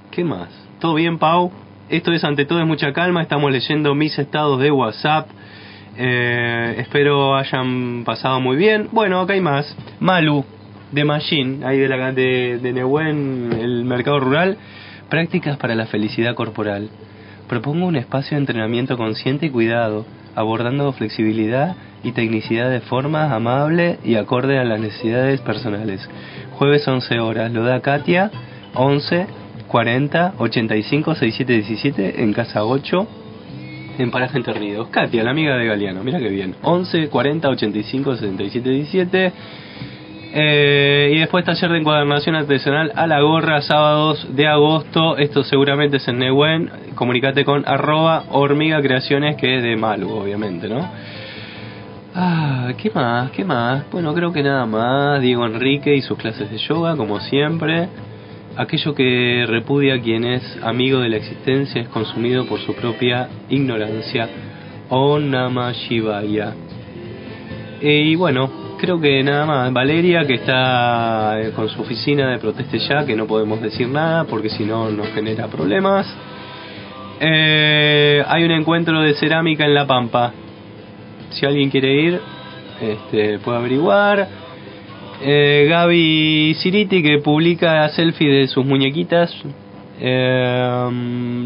¿qué más? ¿Todo bien, Pau? Esto es ante todo es mucha calma, estamos leyendo mis estados de WhatsApp. Eh, espero hayan pasado muy bien. Bueno, acá hay más. Malu, de Machine, ahí de, la, de, de Nehuen, el mercado rural. Prácticas para la felicidad corporal. Propongo un espacio de entrenamiento consciente y cuidado, abordando flexibilidad y tecnicidad de forma amable y acorde a las necesidades personales. Jueves 11 horas, lo da Katia, 11 40 85 67 17 en casa 8 en Paraje Entre. Katia, la amiga de Galeano, mira qué bien. 11 40 85 67 17. Eh, y después taller de encuadernación artesanal a la gorra, sábados de agosto. Esto seguramente es en Nehuen. Comunicate con arroba hormiga creaciones, que es de Malu, obviamente, ¿no? Ah, ¿qué más? ¿Qué más? Bueno, creo que nada más. Diego Enrique y sus clases de yoga, como siempre. Aquello que repudia a quien es amigo de la existencia es consumido por su propia ignorancia. O Namah Shivaya. Eh, y bueno, creo que nada más. Valeria, que está eh, con su oficina de Proteste Ya, que no podemos decir nada porque si no nos genera problemas. Eh, hay un encuentro de cerámica en La Pampa. Si alguien quiere ir, este, puede averiguar. Eh, Gaby Ciriti que publica selfie de sus muñequitas. Eh,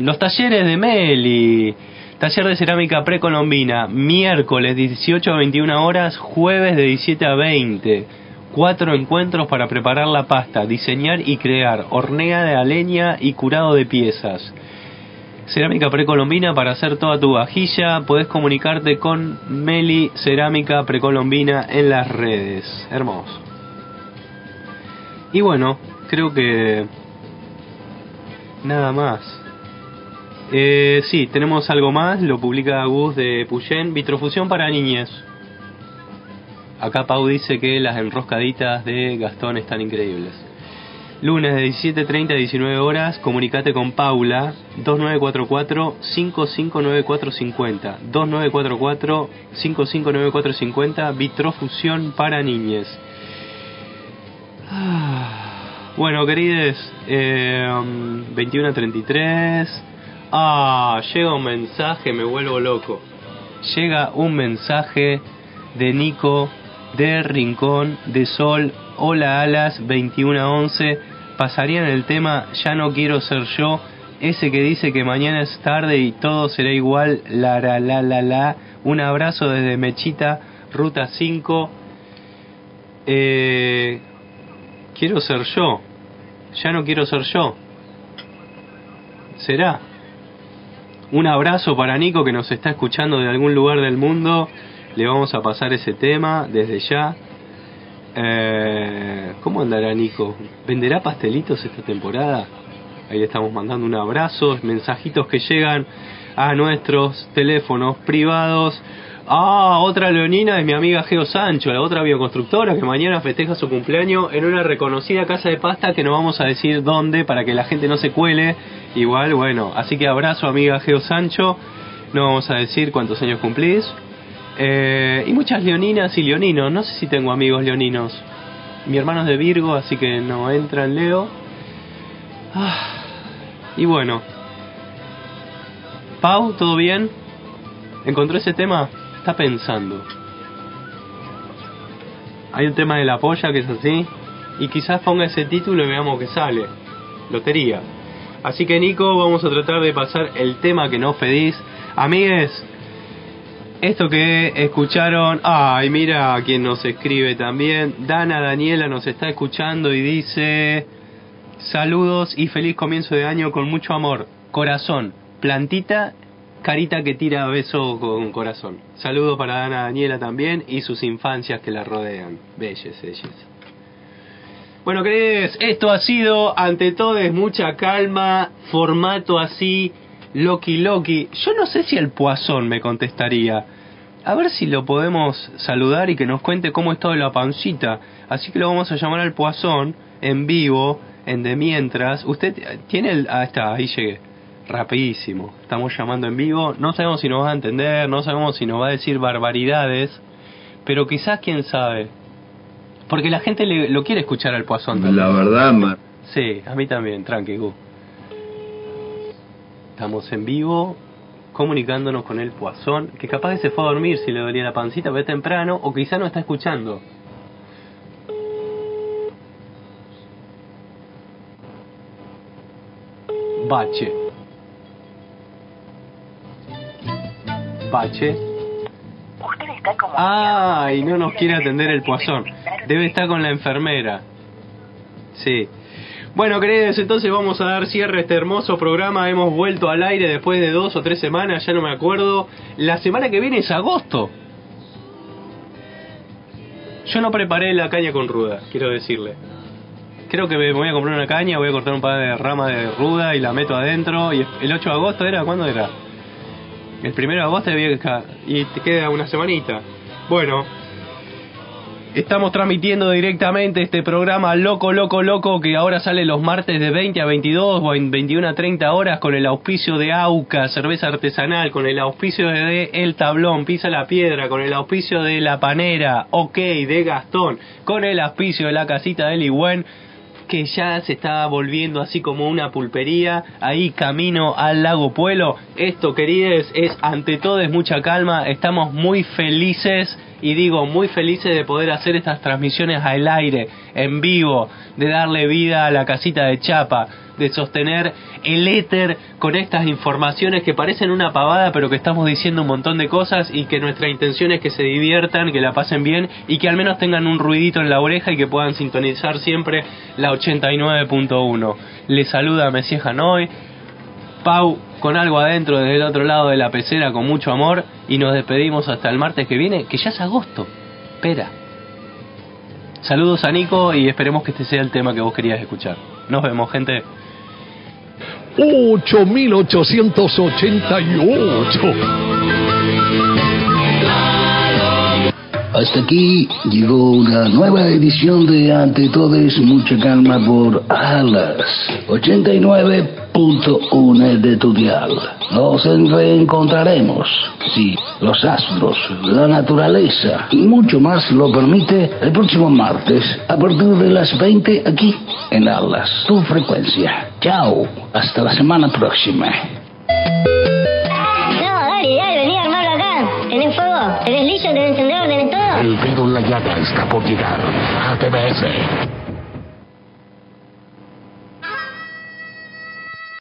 los talleres de Meli. Taller de cerámica precolombina. Miércoles 18 a 21 horas. Jueves de 17 a 20. Cuatro encuentros para preparar la pasta, diseñar y crear. Hornea de leña y curado de piezas. Cerámica precolombina para hacer toda tu vajilla. Podés comunicarte con Meli Cerámica Precolombina en las redes. Hermoso. Y bueno, creo que nada más. Eh, sí, tenemos algo más, lo publica Gus de Puyen, Vitrofusión para niñez. Acá Pau dice que las enroscaditas de Gastón están increíbles. Lunes de 17.30 a 19 horas, comunicate con Paula, 2944-559450. 2944-559450, Vitrofusión para niñez. Bueno, queridos, eh, 21 a 33. Ah, llega un mensaje, me vuelvo loco. Llega un mensaje de Nico de Rincón de Sol. Hola Alas, 21 a 11. Pasarían el tema Ya no quiero ser yo. Ese que dice que mañana es tarde y todo será igual. La la la la la. Un abrazo desde Mechita, Ruta 5. Eh, quiero ser yo. Ya no quiero ser yo. ¿Será? Un abrazo para Nico que nos está escuchando de algún lugar del mundo. Le vamos a pasar ese tema desde ya. Eh, ¿Cómo andará Nico? ¿Venderá pastelitos esta temporada? Ahí estamos mandando un abrazo, mensajitos que llegan a nuestros teléfonos privados. Ah, otra leonina es mi amiga Geo Sancho, la otra bioconstructora que mañana festeja su cumpleaños en una reconocida casa de pasta que no vamos a decir dónde para que la gente no se cuele. Igual, bueno, así que abrazo amiga Geo Sancho. No vamos a decir cuántos años cumplís. Eh, y muchas leoninas y leoninos. No sé si tengo amigos leoninos. Mi hermano es de Virgo, así que no entra en Leo. Ah, y bueno. Pau, ¿todo bien? ¿Encontró ese tema? Está pensando. Hay un tema de la polla que es así. Y quizás ponga ese título y veamos qué sale. Lotería. Así que Nico, vamos a tratar de pasar el tema que no pedís. Amigues, esto que escucharon, ay, mira a quien nos escribe también. Dana Daniela nos está escuchando y dice: Saludos y feliz comienzo de año con mucho amor. Corazón, plantita, carita que tira beso con corazón. Saludo para Dana Daniela también y sus infancias que la rodean. Belles, ellas. Bueno, queridos, esto ha sido, ante todo, es mucha calma, formato así, Loki Loki. Yo no sé si el Poisson me contestaría, a ver si lo podemos saludar y que nos cuente cómo es todo la pancita. Así que lo vamos a llamar al Poazón en vivo, en de mientras. Usted tiene el... Ah, está, ahí llegué. Rapidísimo. Estamos llamando en vivo. No sabemos si nos va a entender, no sabemos si nos va a decir barbaridades, pero quizás quién sabe. Porque la gente le- lo quiere escuchar al Poazón también. La verdad, Mar. Sí, a mí también, tranqui, Gu. Estamos en vivo comunicándonos con el Poazón, que capaz que se fue a dormir si le dolía la pancita, pero es temprano, o quizá no está escuchando. Bache. Bache. Ay, no nos quiere atender el Poazón. Debe estar con la enfermera. Sí. Bueno, queridos, entonces vamos a dar cierre a este hermoso programa. Hemos vuelto al aire después de dos o tres semanas, ya no me acuerdo. La semana que viene es agosto. Yo no preparé la caña con ruda, quiero decirle. Creo que me voy a comprar una caña, voy a cortar un par de ramas de ruda y la meto adentro. Y el 8 de agosto era, ¿cuándo era? El 1 de agosto debía que- y te queda una semanita. Bueno, Estamos transmitiendo directamente este programa Loco, Loco, Loco que ahora sale los martes de 20 a 22 o en 21 a 30 horas con el auspicio de AUCA, cerveza artesanal, con el auspicio de El Tablón, Pisa la Piedra, con el auspicio de La Panera, OK, de Gastón, con el auspicio de la casita de Ligüen que ya se está volviendo así como una pulpería, ahí camino al lago Puelo. Esto, queridos, es ante todo es mucha calma, estamos muy felices y digo muy felices de poder hacer estas transmisiones al aire, en vivo, de darle vida a la casita de Chapa, de sostener el éter con estas informaciones que parecen una pavada, pero que estamos diciendo un montón de cosas y que nuestra intención es que se diviertan, que la pasen bien y que al menos tengan un ruidito en la oreja y que puedan sintonizar siempre la 89.1. Les saluda Mesías Hanoi, Pau con algo adentro desde el otro lado de la pecera con mucho amor y nos despedimos hasta el martes que viene, que ya es agosto. Espera. Saludos a Nico y esperemos que este sea el tema que vos querías escuchar. Nos vemos, gente. 8888. Hasta aquí llegó una nueva edición de Ante Todes Mucha Calma por Alas 89.1 de tu dial. Nos reencontraremos, si los astros, la naturaleza y mucho más lo permite, el próximo martes a partir de las 20 aquí en Alas, tu frecuencia. Chao, hasta la semana próxima. No, dale, dale, vení a armarlo acá. ¿Tenés fuego? ¿Tenés lillo? ¿Tenés. El dedo en la llaga está por llegar a TBS.